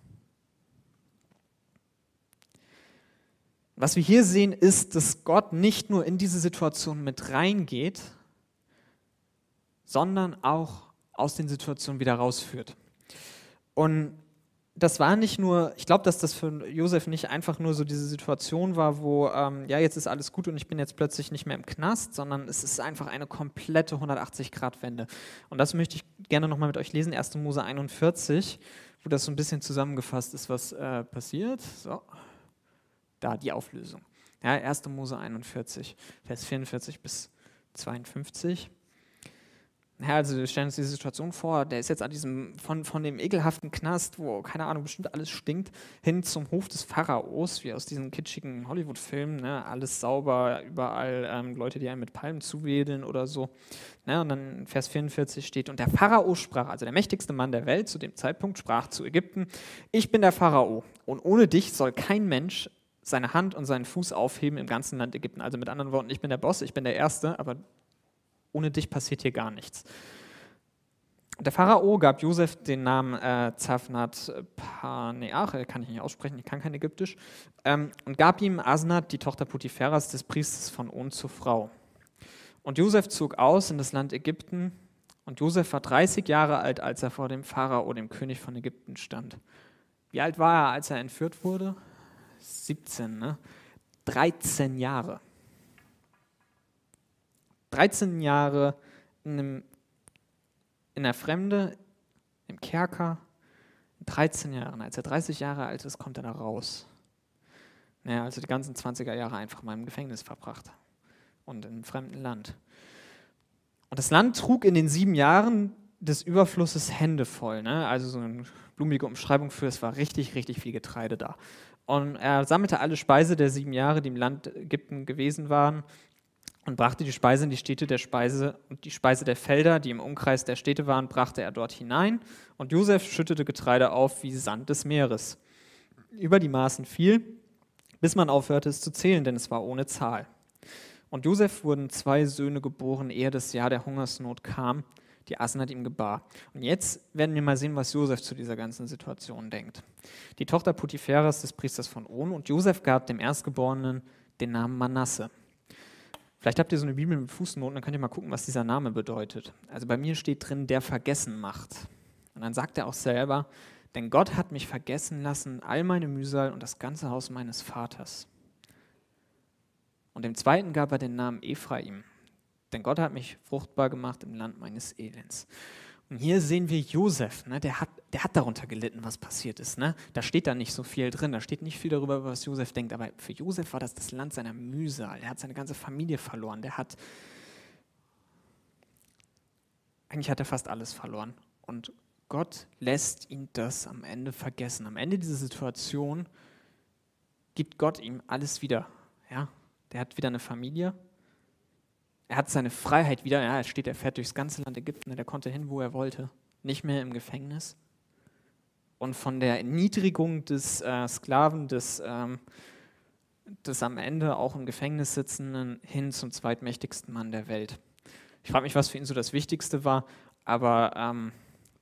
Was wir hier sehen, ist, dass Gott nicht nur in diese Situation mit reingeht, sondern auch aus den Situationen wieder rausführt. Und das war nicht nur, ich glaube, dass das für Josef nicht einfach nur so diese Situation war, wo, ähm, ja, jetzt ist alles gut und ich bin jetzt plötzlich nicht mehr im Knast, sondern es ist einfach eine komplette 180-Grad-Wende. Und das möchte ich gerne nochmal mit euch lesen, 1. Mose 41, wo das so ein bisschen zusammengefasst ist, was äh, passiert. So, da die Auflösung. Ja, 1. Mose 41, Vers 44 bis 52. Ja, also wir stellen uns diese Situation vor, der ist jetzt an diesem, von, von dem ekelhaften Knast, wo, keine Ahnung, bestimmt alles stinkt, hin zum Hof des Pharaos, wie aus diesen kitschigen Hollywood-Filmen, ne? alles sauber, überall ähm, Leute, die einen mit Palmen zuwedeln oder so. Ne? Und dann Vers 44 steht, und der Pharao sprach, also der mächtigste Mann der Welt zu dem Zeitpunkt, sprach zu Ägypten, ich bin der Pharao und ohne dich soll kein Mensch seine Hand und seinen Fuß aufheben im ganzen Land Ägypten. Also mit anderen Worten, ich bin der Boss, ich bin der Erste, aber ohne dich passiert hier gar nichts. Der Pharao gab Josef den Namen äh, Zaphnat Paneach, kann ich nicht aussprechen, ich kann kein Ägyptisch, ähm, und gab ihm Asnat, die Tochter Potipheras, des Priesters von On, zur Frau. Und Josef zog aus in das Land Ägypten, und Josef war 30 Jahre alt, als er vor dem Pharao, dem König von Ägypten, stand. Wie alt war er, als er entführt wurde? 17, ne? 13 Jahre. 13 Jahre in, einem, in der Fremde, im Kerker, 13 Jahren. Als er 30 Jahre alt ist, kommt er da raus. Naja, also die ganzen 20er Jahre einfach mal im Gefängnis verbracht und in einem fremden Land. Und das Land trug in den sieben Jahren des Überflusses Hände voll. Ne? Also so eine blumige Umschreibung für, es war richtig, richtig viel Getreide da. Und er sammelte alle Speise der sieben Jahre, die im Land Ägypten gewesen waren, und brachte die Speise in die Städte der Speise und die Speise der Felder, die im Umkreis der Städte waren, brachte er dort hinein. Und Josef schüttete Getreide auf wie Sand des Meeres. Über die Maßen viel, bis man aufhörte es zu zählen, denn es war ohne Zahl. Und Josef wurden zwei Söhne geboren, ehe das Jahr der Hungersnot kam, die Asenat ihm gebar. Und jetzt werden wir mal sehen, was Josef zu dieser ganzen Situation denkt. Die Tochter Potipheras des Priesters von On und Josef gab dem Erstgeborenen den Namen Manasse Vielleicht habt ihr so eine Bibel mit Fußnoten, dann könnt ihr mal gucken, was dieser Name bedeutet. Also bei mir steht drin, der vergessen macht. Und dann sagt er auch selber, denn Gott hat mich vergessen lassen, all meine Mühsal und das ganze Haus meines Vaters. Und dem zweiten gab er den Namen Ephraim, denn Gott hat mich fruchtbar gemacht im Land meines Elends. Und hier sehen wir Josef, ne, der, hat, der hat darunter gelitten, was passiert ist. Ne? Da steht da nicht so viel drin, da steht nicht viel darüber, was Josef denkt. Aber für Josef war das das Land seiner Mühsal. Er hat seine ganze Familie verloren. Der hat, eigentlich hat er fast alles verloren. Und Gott lässt ihn das am Ende vergessen. Am Ende dieser Situation gibt Gott ihm alles wieder. Ja? Der hat wieder eine Familie, er hat seine Freiheit wieder, ja, er steht, er fährt durchs ganze Land Ägypten, der konnte hin, wo er wollte, nicht mehr im Gefängnis. Und von der Erniedrigung des äh, Sklaven, des, ähm, des am Ende auch im Gefängnis sitzenden, hin zum zweitmächtigsten Mann der Welt. Ich frage mich, was für ihn so das Wichtigste war, aber ähm,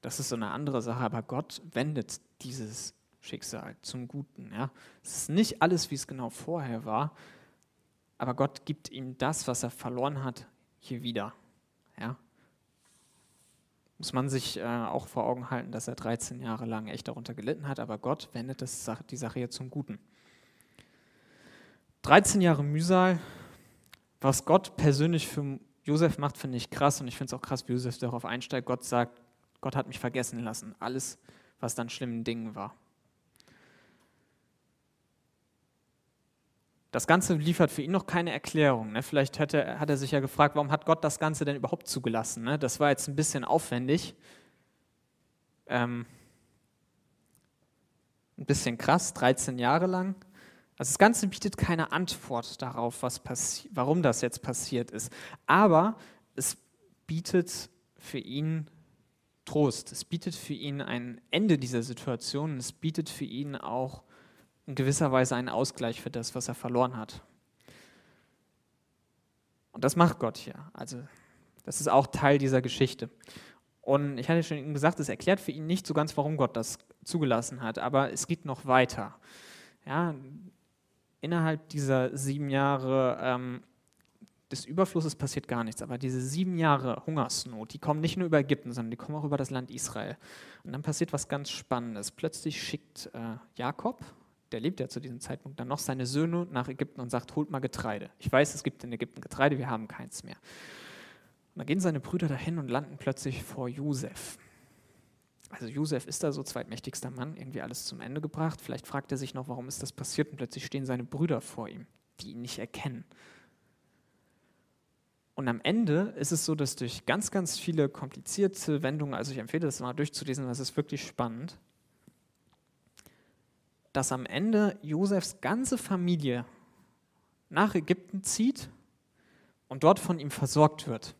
das ist so eine andere Sache. Aber Gott wendet dieses Schicksal zum Guten. Ja? Es ist nicht alles, wie es genau vorher war, aber Gott gibt ihm das, was er verloren hat, hier wieder. Ja? Muss man sich äh, auch vor Augen halten, dass er 13 Jahre lang echt darunter gelitten hat, aber Gott wendet das, die Sache hier zum Guten. 13 Jahre Mühsal, was Gott persönlich für Josef macht, finde ich krass und ich finde es auch krass, wie Josef darauf einsteigt. Gott sagt, Gott hat mich vergessen lassen. Alles, was dann schlimmen Dingen war. Das Ganze liefert für ihn noch keine Erklärung. Ne? Vielleicht hat er, hat er sich ja gefragt, warum hat Gott das Ganze denn überhaupt zugelassen? Ne? Das war jetzt ein bisschen aufwendig. Ähm, ein bisschen krass, 13 Jahre lang. Also das Ganze bietet keine Antwort darauf, was warum das jetzt passiert ist. Aber es bietet für ihn Trost. Es bietet für ihn ein Ende dieser Situation. Es bietet für ihn auch in gewisser Weise einen Ausgleich für das, was er verloren hat. Und das macht Gott hier. Also das ist auch Teil dieser Geschichte. Und ich hatte schon gesagt, es erklärt für ihn nicht so ganz, warum Gott das zugelassen hat, aber es geht noch weiter. Ja, innerhalb dieser sieben Jahre ähm, des Überflusses passiert gar nichts, aber diese sieben Jahre Hungersnot, die kommen nicht nur über Ägypten, sondern die kommen auch über das Land Israel. Und dann passiert was ganz Spannendes. Plötzlich schickt äh, Jakob, der lebt ja zu diesem Zeitpunkt dann noch, seine Söhne nach Ägypten und sagt, holt mal Getreide. Ich weiß, es gibt in Ägypten Getreide, wir haben keins mehr. Und dann gehen seine Brüder dahin und landen plötzlich vor Josef. Also Josef ist da so zweitmächtigster Mann, irgendwie alles zum Ende gebracht. Vielleicht fragt er sich noch, warum ist das passiert und plötzlich stehen seine Brüder vor ihm, die ihn nicht erkennen. Und am Ende ist es so, dass durch ganz, ganz viele komplizierte Wendungen, also ich empfehle das mal durchzulesen, das ist wirklich spannend, dass am Ende Josefs ganze Familie nach Ägypten zieht und dort von ihm versorgt wird.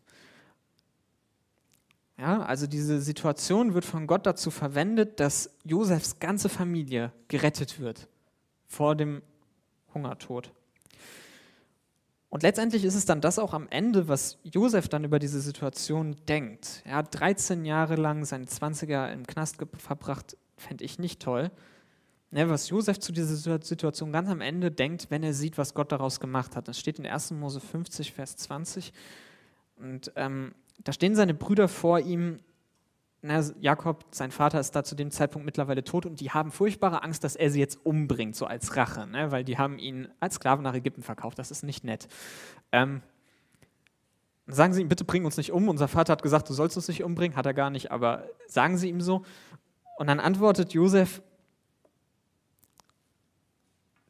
Ja, also diese Situation wird von Gott dazu verwendet, dass Josefs ganze Familie gerettet wird vor dem Hungertod. Und letztendlich ist es dann das auch am Ende, was Josef dann über diese Situation denkt. Er hat 13 Jahre lang seine 20er im Knast verbracht, fände ich nicht toll ne, was Josef zu dieser Situation ganz am Ende denkt, wenn er sieht, was Gott daraus gemacht hat. Das steht in 1. Mose 50, Vers 20. Und ähm, da stehen seine Brüder vor ihm. Na, Jakob, sein Vater, ist da zu dem Zeitpunkt mittlerweile tot und die haben furchtbare Angst, dass er sie jetzt umbringt, so als Rache, ne, weil die haben ihn als Sklaven nach Ägypten verkauft. Das ist nicht nett. Ähm, sagen Sie ihm, bitte bring uns nicht um. Unser Vater hat gesagt, du sollst uns nicht umbringen, hat er gar nicht, aber sagen Sie ihm so. Und dann antwortet Josef,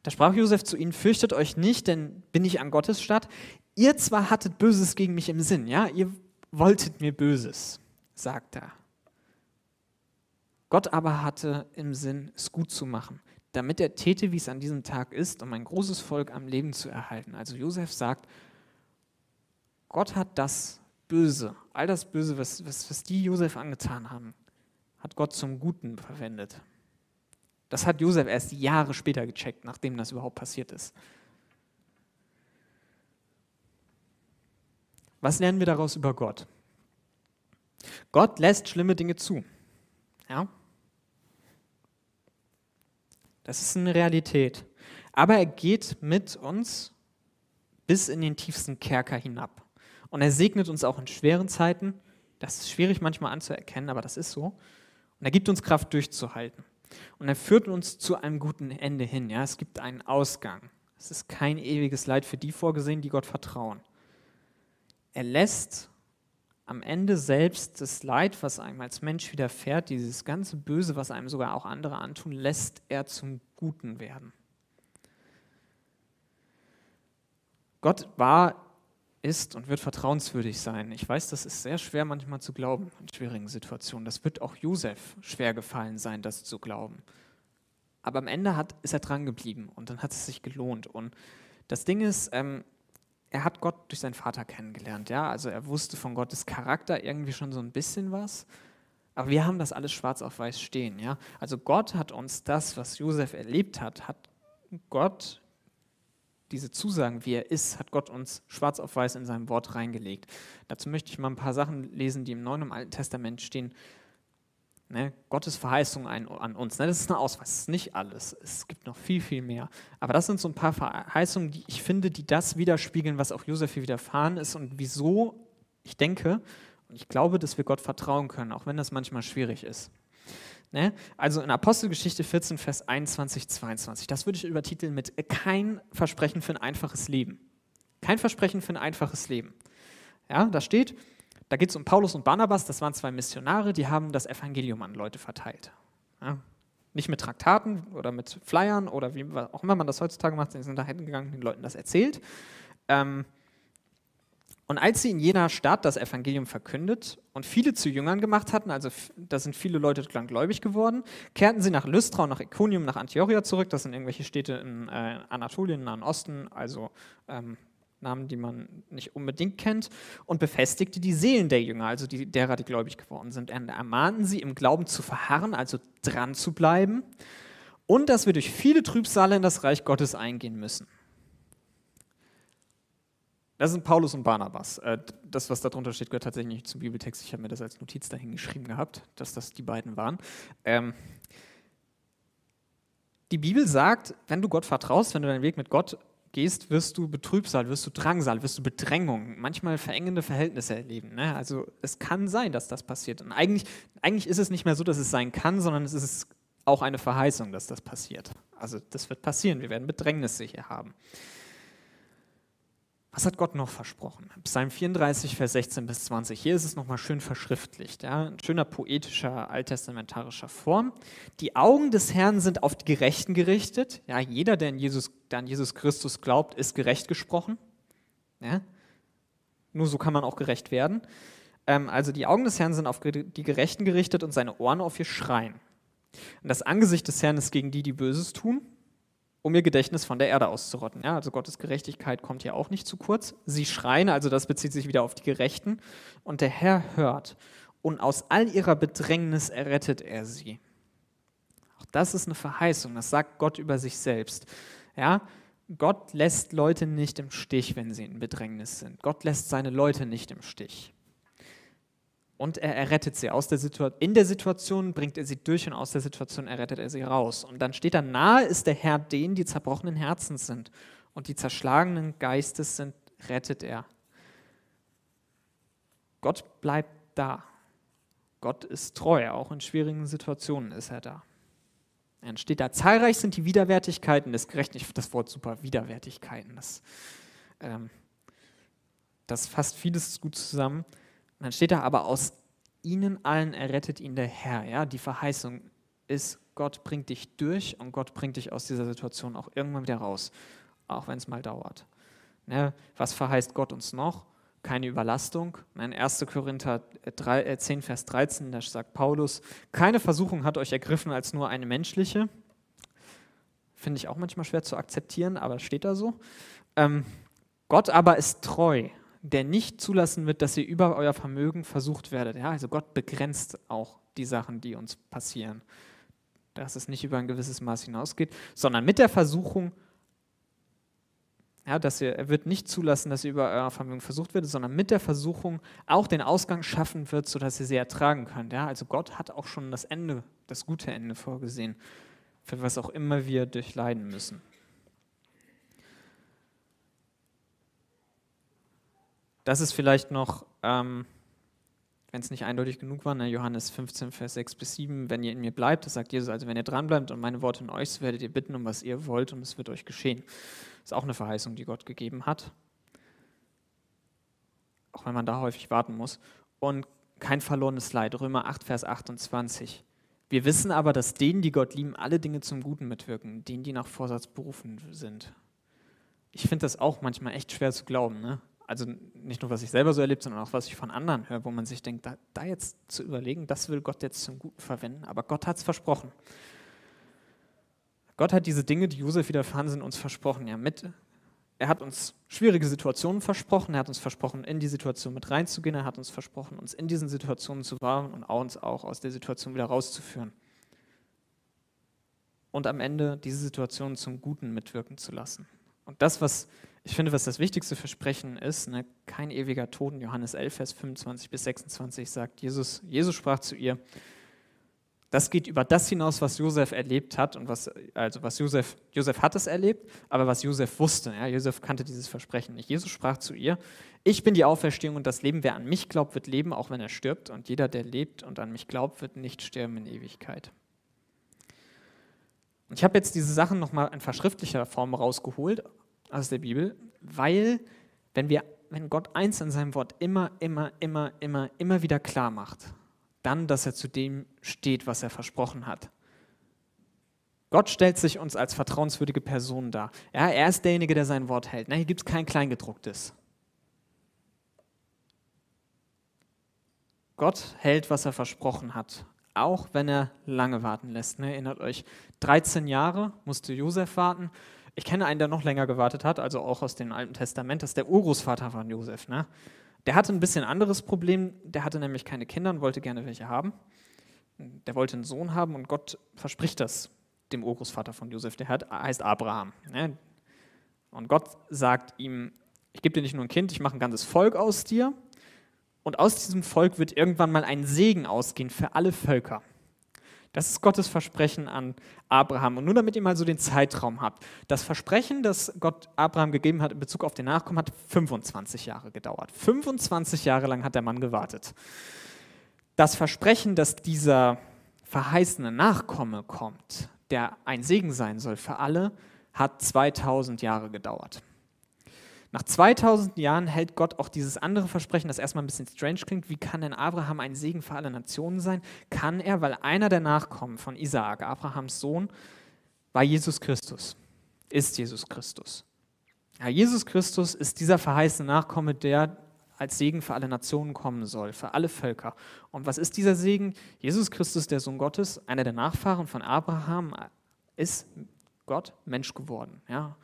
da sprach Josef zu ihnen, fürchtet euch nicht, denn bin ich an Gottes Stadt. Ihr zwar hattet Böses gegen mich im Sinn, ja, ihr wolltet mir Böses, sagt er. Gott aber hatte im Sinn, es gut zu machen, damit er täte, wie es an diesem Tag ist, um ein großes Volk am Leben zu erhalten. Also Josef sagt, Gott hat das Böse, all das Böse, was, was, was die Josef angetan haben, hat Gott zum Guten verwendet. Das hat Josef erst Jahre später gecheckt, nachdem das überhaupt passiert ist. Was lernen wir daraus über Gott? Gott lässt schlimme Dinge zu. Ja? Das ist eine Realität. Aber er geht mit uns bis in den tiefsten Kerker hinab. Und er segnet uns auch in schweren Zeiten. Das ist schwierig manchmal anzuerkennen, aber das ist so. Und er gibt uns Kraft durchzuhalten. Und er führt uns zu einem guten Ende hin. Ja? Es gibt einen Ausgang. Es ist kein ewiges Leid für die vorgesehen, die Gott vertrauen. Er lässt am Ende selbst das Leid, was einem als Mensch widerfährt, dieses ganze Böse, was einem sogar auch andere antun, lässt er zum Guten werden. Gott war ist und wird vertrauenswürdig sein. Ich weiß, das ist sehr schwer manchmal zu glauben in schwierigen Situationen. Das wird auch Josef schwer gefallen sein, das zu glauben. Aber am Ende hat, ist er dran geblieben und dann hat es sich gelohnt. Und das Ding ist, ähm, er hat Gott durch seinen Vater kennengelernt. Ja? Also er wusste von Gottes Charakter irgendwie schon so ein bisschen was. Aber wir haben das alles schwarz auf weiß stehen. Ja? Also Gott hat uns das, was Josef erlebt hat, hat Gott diese Zusagen, wie er ist, hat Gott uns schwarz auf weiß in seinem Wort reingelegt. Dazu möchte ich mal ein paar Sachen lesen, die im Neuen und Alten Testament stehen. Ne, Gottes Verheißung an uns. Ne, das ist eine Ausweis, das ist nicht alles. Es gibt noch viel, viel mehr. Aber das sind so ein paar Verheißungen, die ich finde, die das widerspiegeln, was auch Josef hier widerfahren ist und wieso ich denke und ich glaube, dass wir Gott vertrauen können, auch wenn das manchmal schwierig ist. Ne? Also in Apostelgeschichte 14, Vers 21, 22. Das würde ich übertiteln mit kein Versprechen für ein einfaches Leben. Kein Versprechen für ein einfaches Leben. Ja, da steht, Da geht es um Paulus und Barnabas, das waren zwei Missionare, die haben das Evangelium an Leute verteilt. Ja, nicht mit Traktaten oder mit Flyern oder wie auch immer man das heutzutage macht, sie sind da hingegangen, den Leuten das erzählt. Ähm, und als sie in jener Stadt das Evangelium verkündet und viele zu Jüngern gemacht hatten, also da sind viele Leute gläubig geworden, kehrten sie nach Lystra und nach Iconium, nach Antiochia zurück. Das sind irgendwelche Städte in äh, Anatolien, im Nahen Osten, also ähm, Namen, die man nicht unbedingt kennt, und befestigte die Seelen der Jünger, also die, derer, die gläubig geworden sind. Und ermahnten sie, im Glauben zu verharren, also dran zu bleiben, und dass wir durch viele Trübsale in das Reich Gottes eingehen müssen. Das sind Paulus und Barnabas. Äh, das, was da drunter steht, gehört tatsächlich nicht zum Bibeltext. Ich habe mir das als Notiz dahin geschrieben gehabt, dass das die beiden waren. Ähm, die Bibel sagt, wenn du Gott vertraust, wenn du deinen Weg mit Gott gehst, wirst du Betrübsal, wirst du Drangsal, wirst du Bedrängung, manchmal verengende Verhältnisse erleben. Ne? Also es kann sein, dass das passiert. Und eigentlich, eigentlich ist es nicht mehr so, dass es sein kann, sondern es ist auch eine Verheißung, dass das passiert. Also das wird passieren. Wir werden Bedrängnisse hier haben. Was hat Gott noch versprochen? Psalm 34, Vers 16 bis 20. Hier ist es nochmal schön verschriftlicht. Ja? Ein schöner poetischer, alttestamentarischer Form. Die Augen des Herrn sind auf die Gerechten gerichtet. Ja, jeder, der an, Jesus, an Jesus Christus glaubt, ist gerecht gesprochen. Ja? Nur so kann man auch gerecht werden. Ähm, also die Augen des Herrn sind auf die Gerechten gerichtet und seine Ohren auf ihr Schreien. Und das Angesicht des Herrn ist gegen die, die Böses tun um ihr Gedächtnis von der Erde auszurotten. Ja, also Gottes Gerechtigkeit kommt hier auch nicht zu kurz. Sie schreien, also das bezieht sich wieder auf die Gerechten. Und der Herr hört. Und aus all ihrer Bedrängnis errettet er sie. Auch das ist eine Verheißung, das sagt Gott über sich selbst. Ja, Gott lässt Leute nicht im Stich, wenn sie in Bedrängnis sind. Gott lässt seine Leute nicht im Stich. Und er errettet sie aus der Situation. In der Situation bringt er sie durch und aus der Situation errettet er sie raus. Und dann steht da, nahe ist der Herr denen, die zerbrochenen Herzens sind und die zerschlagenen Geistes sind, rettet er. Gott bleibt da. Gott ist treu, auch in schwierigen Situationen ist er da. Dann steht da, zahlreich sind die Widerwärtigkeiten des Gerechten. Ich finde das Wort super, Widerwärtigkeiten. Das, ähm, das fasst vieles gut zusammen. Dann steht da aber, aus ihnen allen errettet ihn der Herr. Ja, die Verheißung ist, Gott bringt dich durch und Gott bringt dich aus dieser Situation auch irgendwann wieder raus, auch wenn es mal dauert. Ne? Was verheißt Gott uns noch? Keine Überlastung. In 1. Korinther 3, 10, äh, Vers 13, da sagt Paulus, keine Versuchung hat euch ergriffen als nur eine menschliche. Finde ich auch manchmal schwer zu akzeptieren, aber steht da so. Ähm, Gott aber ist treu der nicht zulassen wird, dass ihr über euer Vermögen versucht werdet. Ja, also Gott begrenzt auch die Sachen, die uns passieren. Dass es nicht über ein gewisses Maß hinausgeht, sondern mit der Versuchung, ja, dass ihr, er wird nicht zulassen, dass ihr über euer Vermögen versucht werdet, sondern mit der Versuchung auch den Ausgang schaffen wird, sodass ihr sie ertragen könnt. Ja, also Gott hat auch schon das Ende, das gute Ende vorgesehen, für was auch immer wir durchleiden müssen. Das ist vielleicht noch, ähm, wenn es nicht eindeutig genug war, ne, Johannes 15, Vers 6 bis 7, wenn ihr in mir bleibt, das sagt Jesus, also wenn ihr dranbleibt und meine Worte in euch, so werdet ihr bitten, um was ihr wollt und es wird euch geschehen. Das ist auch eine Verheißung, die Gott gegeben hat. Auch wenn man da häufig warten muss. Und kein verlorenes Leid. Römer 8, Vers 28. Wir wissen aber, dass denen, die Gott lieben, alle Dinge zum Guten mitwirken, denen, die nach Vorsatz berufen sind. Ich finde das auch manchmal echt schwer zu glauben. Ne? Also nicht nur, was ich selber so erlebt, sondern auch, was ich von anderen höre, wo man sich denkt, da, da jetzt zu überlegen, das will Gott jetzt zum Guten verwenden, aber Gott hat es versprochen. Gott hat diese Dinge, die Josef widerfahren sind, uns versprochen. Ja, mit, er hat uns schwierige Situationen versprochen, er hat uns versprochen, in die Situation mit reinzugehen, er hat uns versprochen, uns in diesen Situationen zu wahren und uns auch aus der Situation wieder rauszuführen. Und am Ende diese Situation zum Guten mitwirken zu lassen. Und das, was ich finde, was das wichtigste Versprechen ist, ne, kein ewiger Tod, Johannes 11, Vers 25 bis 26 sagt Jesus, Jesus sprach zu ihr, das geht über das hinaus, was Josef erlebt hat und was, also was Josef, Josef hat es erlebt, aber was Josef wusste. Ja, Josef kannte dieses Versprechen nicht. Jesus sprach zu ihr, ich bin die Auferstehung und das Leben. Wer an mich glaubt, wird leben, auch wenn er stirbt. Und jeder, der lebt und an mich glaubt, wird nicht sterben in Ewigkeit. Und ich habe jetzt diese Sachen nochmal in verschriftlicher Form rausgeholt, aus der Bibel, weil wenn wir, wenn Gott eins in seinem Wort immer, immer, immer, immer, immer wieder klar macht, dann, dass er zu dem steht, was er versprochen hat. Gott stellt sich uns als vertrauenswürdige Person dar. Ja, er ist derjenige, der sein Wort hält. Na, hier gibt es kein Kleingedrucktes. Gott hält, was er versprochen hat, auch wenn er lange warten lässt. Ne? Erinnert euch, 13 Jahre musste Josef warten. Ich kenne einen, der noch länger gewartet hat, also auch aus dem Alten Testament, das ist der Urgroßvater von Josef. Ne? Der hatte ein bisschen anderes Problem, der hatte nämlich keine Kinder und wollte gerne welche haben. Der wollte einen Sohn haben und Gott verspricht das dem Urgroßvater von Josef, der heißt Abraham. Ne? Und Gott sagt ihm, ich gebe dir nicht nur ein Kind, ich mache ein ganzes Volk aus dir und aus diesem Volk wird irgendwann mal ein Segen ausgehen für alle Völker. Das ist Gottes Versprechen an Abraham. Und nur damit ihr mal so den Zeitraum habt. Das Versprechen, das Gott Abraham gegeben hat in Bezug auf den Nachkommen, hat 25 Jahre gedauert. 25 Jahre lang hat der Mann gewartet. Das Versprechen, dass dieser verheißene Nachkomme kommt, der ein Segen sein soll für alle, hat 2000 Jahre gedauert. Nach 2000 Jahren hält Gott auch dieses andere Versprechen, das erstmal ein bisschen strange klingt. Wie kann denn Abraham ein Segen für alle Nationen sein? Kann er, weil einer der Nachkommen von Isaak, Abrahams Sohn, war Jesus Christus, ist Jesus Christus. Ja, Jesus Christus ist dieser verheißene Nachkomme, der als Segen für alle Nationen kommen soll, für alle Völker. Und was ist dieser Segen? Jesus Christus, der Sohn Gottes, einer der Nachfahren von Abraham, ist Gott Mensch geworden. Ja?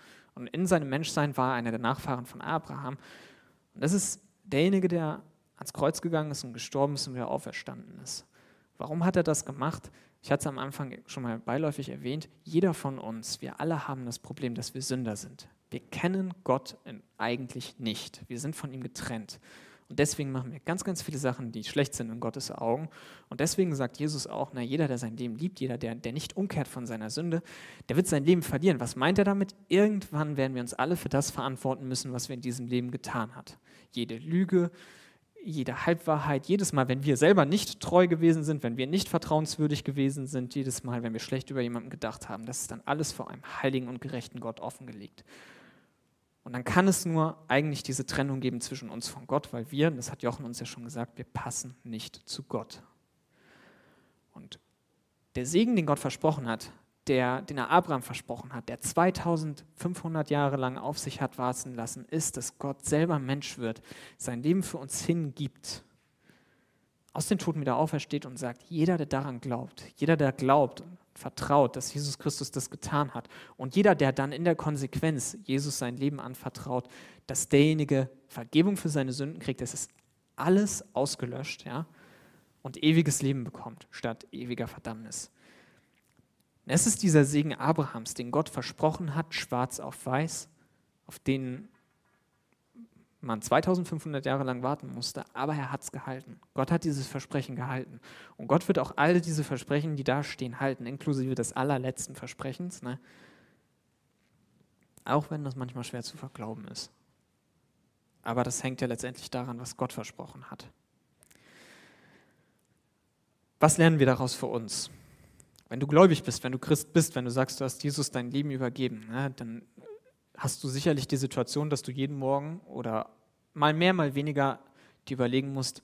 Und in seinem Menschsein war er einer der Nachfahren von Abraham. Und das ist derjenige, der ans Kreuz gegangen ist und gestorben ist und wieder auferstanden ist. Warum hat er das gemacht? Ich hatte es am Anfang schon mal beiläufig erwähnt. Jeder von uns, wir alle haben das Problem, dass wir Sünder sind. Wir kennen Gott eigentlich nicht. Wir sind von ihm getrennt. Und deswegen machen wir ganz, ganz viele Sachen, die schlecht sind in Gottes Augen. Und deswegen sagt Jesus auch, na, jeder, der sein Leben liebt, jeder, der, der nicht umkehrt von seiner Sünde, der wird sein Leben verlieren. Was meint er damit? Irgendwann werden wir uns alle für das verantworten müssen, was wir in diesem Leben getan haben. Jede Lüge, jede Halbwahrheit, jedes Mal, wenn wir selber nicht treu gewesen sind, wenn wir nicht vertrauenswürdig gewesen sind, jedes Mal, wenn wir schlecht über jemanden gedacht haben, das ist dann alles vor einem heiligen und gerechten Gott offengelegt. Und dann kann es nur eigentlich diese Trennung geben zwischen uns von Gott, weil wir, das hat Jochen uns ja schon gesagt, wir passen nicht zu Gott. Und der Segen, den Gott versprochen hat, der, den er Abraham versprochen hat, der 2500 Jahre lang auf sich hat warten lassen, ist, dass Gott selber Mensch wird, sein Leben für uns hingibt, aus den Toten wieder aufersteht und sagt, jeder, der daran glaubt, jeder, der glaubt vertraut, dass Jesus Christus das getan hat. Und jeder, der dann in der Konsequenz Jesus sein Leben anvertraut, dass derjenige Vergebung für seine Sünden kriegt, das ist alles ausgelöscht, ja, und ewiges Leben bekommt, statt ewiger Verdammnis. Es ist dieser Segen Abrahams, den Gott versprochen hat, schwarz auf weiß, auf den man 2500 Jahre lang warten musste, aber er hat es gehalten. Gott hat dieses Versprechen gehalten. Und Gott wird auch alle diese Versprechen, die da stehen, halten, inklusive des allerletzten Versprechens. Ne? Auch wenn das manchmal schwer zu verglauben ist. Aber das hängt ja letztendlich daran, was Gott versprochen hat. Was lernen wir daraus für uns? Wenn du gläubig bist, wenn du Christ bist, wenn du sagst, du hast Jesus dein Leben übergeben, ne, dann hast du sicherlich die Situation, dass du jeden Morgen oder mal mehr, mal weniger dir überlegen musst,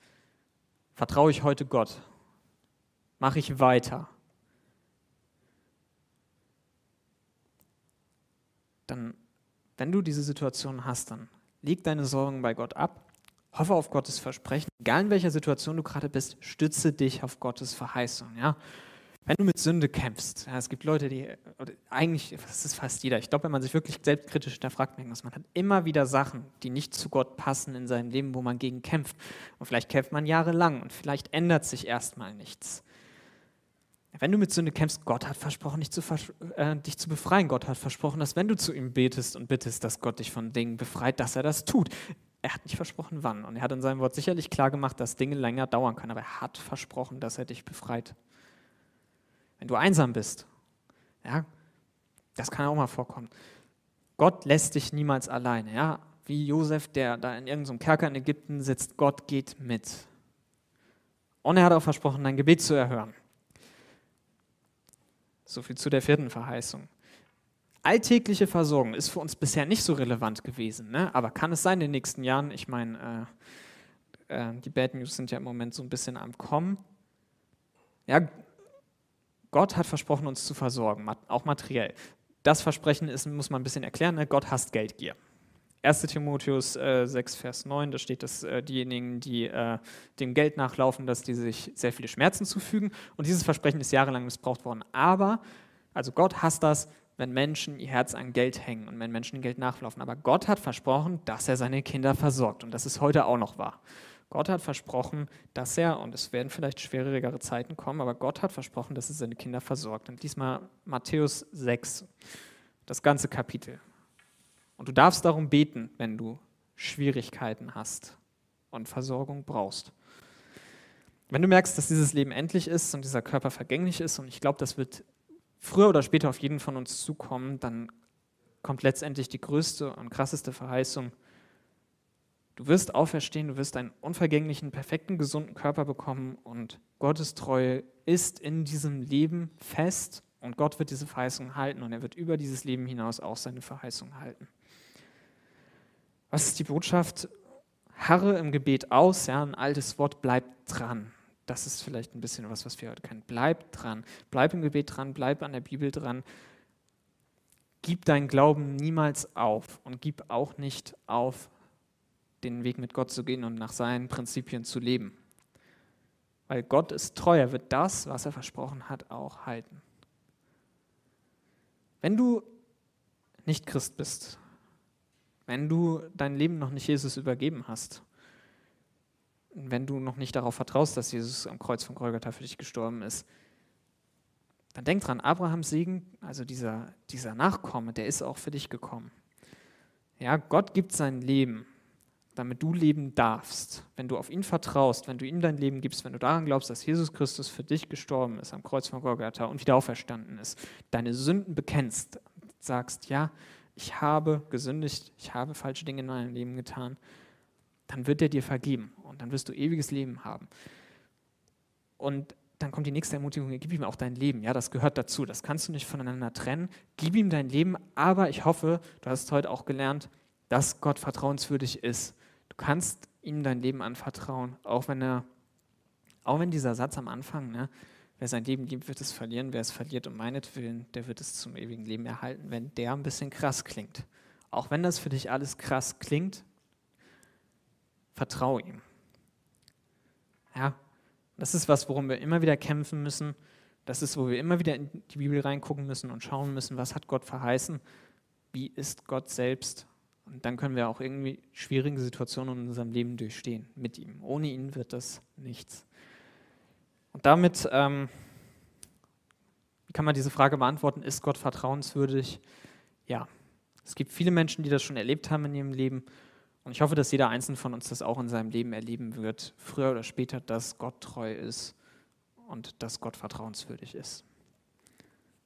vertraue ich heute Gott? Mache ich weiter? Dann, wenn du diese Situation hast, dann leg deine Sorgen bei Gott ab, hoffe auf Gottes Versprechen. Egal in welcher Situation du gerade bist, stütze dich auf Gottes Verheißung. Ja? Wenn du mit Sünde kämpfst, ja, es gibt Leute, die, eigentlich, das ist fast jeder, ich glaube, wenn man sich wirklich selbstkritisch hinterfragt, merkt man, man hat immer wieder Sachen, die nicht zu Gott passen in seinem Leben, wo man gegen kämpft. Und vielleicht kämpft man jahrelang und vielleicht ändert sich erstmal nichts. Wenn du mit Sünde kämpfst, Gott hat versprochen, dich zu, äh, dich zu befreien. Gott hat versprochen, dass wenn du zu ihm betest und bittest, dass Gott dich von Dingen befreit, dass er das tut. Er hat nicht versprochen, wann. Und er hat in seinem Wort sicherlich klar gemacht, dass Dinge länger dauern können. Aber er hat versprochen, dass er dich befreit wenn du einsam bist. Ja, das kann auch mal vorkommen. Gott lässt dich niemals alleine. Ja, wie Josef, der da in irgendeinem Kerker in Ägypten sitzt, Gott geht mit. Und er hat auch versprochen, dein Gebet zu erhören. So viel zu der vierten Verheißung. alltägliche Versorgung ist für uns bisher nicht so relevant gewesen. Ne? Aber kann es sein in den nächsten Jahren? Ich meine, äh, äh, die Bad News sind ja im Moment so ein bisschen am Kommen. Ja, Gott hat versprochen, uns zu versorgen, auch materiell. Das Versprechen ist, muss man ein bisschen erklären, ne? Gott hasst Geldgier. 1. Timotheus äh, 6, Vers 9, da steht, dass äh, diejenigen, die äh, dem Geld nachlaufen, dass die sich sehr viele Schmerzen zufügen. Und dieses Versprechen ist jahrelang missbraucht worden. Aber, also Gott hasst das, wenn Menschen ihr Herz an Geld hängen und wenn Menschen Geld nachlaufen. Aber Gott hat versprochen, dass er seine Kinder versorgt. Und das ist heute auch noch wahr. Gott hat versprochen, dass er, und es werden vielleicht schwierigere Zeiten kommen, aber Gott hat versprochen, dass er seine Kinder versorgt. Und diesmal Matthäus 6, das ganze Kapitel. Und du darfst darum beten, wenn du Schwierigkeiten hast und Versorgung brauchst. Wenn du merkst, dass dieses Leben endlich ist und dieser Körper vergänglich ist, und ich glaube, das wird früher oder später auf jeden von uns zukommen, dann kommt letztendlich die größte und krasseste Verheißung. Du wirst auferstehen, du wirst einen unvergänglichen, perfekten, gesunden Körper bekommen und Gottes Treue ist in diesem Leben fest und Gott wird diese Verheißung halten und er wird über dieses Leben hinaus auch seine Verheißung halten. Was ist die Botschaft? Harre im Gebet aus, ja, ein altes Wort, bleib dran das ist vielleicht ein bisschen was, was wir heute kennen. Bleib dran, bleib im Gebet dran, bleib an der Bibel dran. Gib deinen Glauben niemals auf und gib auch nicht auf, den Weg mit Gott zu gehen und nach seinen Prinzipien zu leben. Weil Gott ist treu, er wird das, was er versprochen hat, auch halten. Wenn du nicht Christ bist, wenn du dein Leben noch nicht Jesus übergeben hast, wenn du noch nicht darauf vertraust, dass Jesus am Kreuz von Golgatha für dich gestorben ist, dann denk dran, Abrahams Segen, also dieser, dieser Nachkomme, der ist auch für dich gekommen. Ja, Gott gibt sein Leben, damit du leben darfst. Wenn du auf ihn vertraust, wenn du ihm dein Leben gibst, wenn du daran glaubst, dass Jesus Christus für dich gestorben ist am Kreuz von Golgatha und wieder auferstanden ist, deine Sünden bekennst, sagst, ja, ich habe gesündigt, ich habe falsche Dinge in meinem Leben getan, dann wird er dir vergeben und dann wirst du ewiges Leben haben. Und dann kommt die nächste Ermutigung, gib ihm auch dein Leben. Ja, das gehört dazu. Das kannst du nicht voneinander trennen. Gib ihm dein Leben, aber ich hoffe, du hast heute auch gelernt, dass Gott vertrauenswürdig ist. Du kannst ihm dein Leben anvertrauen, auch wenn er, auch wenn dieser Satz am Anfang, ne, wer sein Leben liebt, wird es verlieren, wer es verliert um meinetwillen, der wird es zum ewigen Leben erhalten, wenn der ein bisschen krass klingt. Auch wenn das für dich alles krass klingt, Vertraue ihm. Ja, das ist was, worum wir immer wieder kämpfen müssen. Das ist, wo wir immer wieder in die Bibel reingucken müssen und schauen müssen, was hat Gott verheißen? Wie ist Gott selbst? Und dann können wir auch irgendwie schwierige Situationen in unserem Leben durchstehen mit ihm. Ohne ihn wird das nichts. Und damit ähm, kann man diese Frage beantworten, ist Gott vertrauenswürdig? Ja. Es gibt viele Menschen, die das schon erlebt haben in ihrem Leben und ich hoffe, dass jeder Einzelne von uns das auch in seinem Leben erleben wird, früher oder später, dass Gott treu ist und dass Gott vertrauenswürdig ist.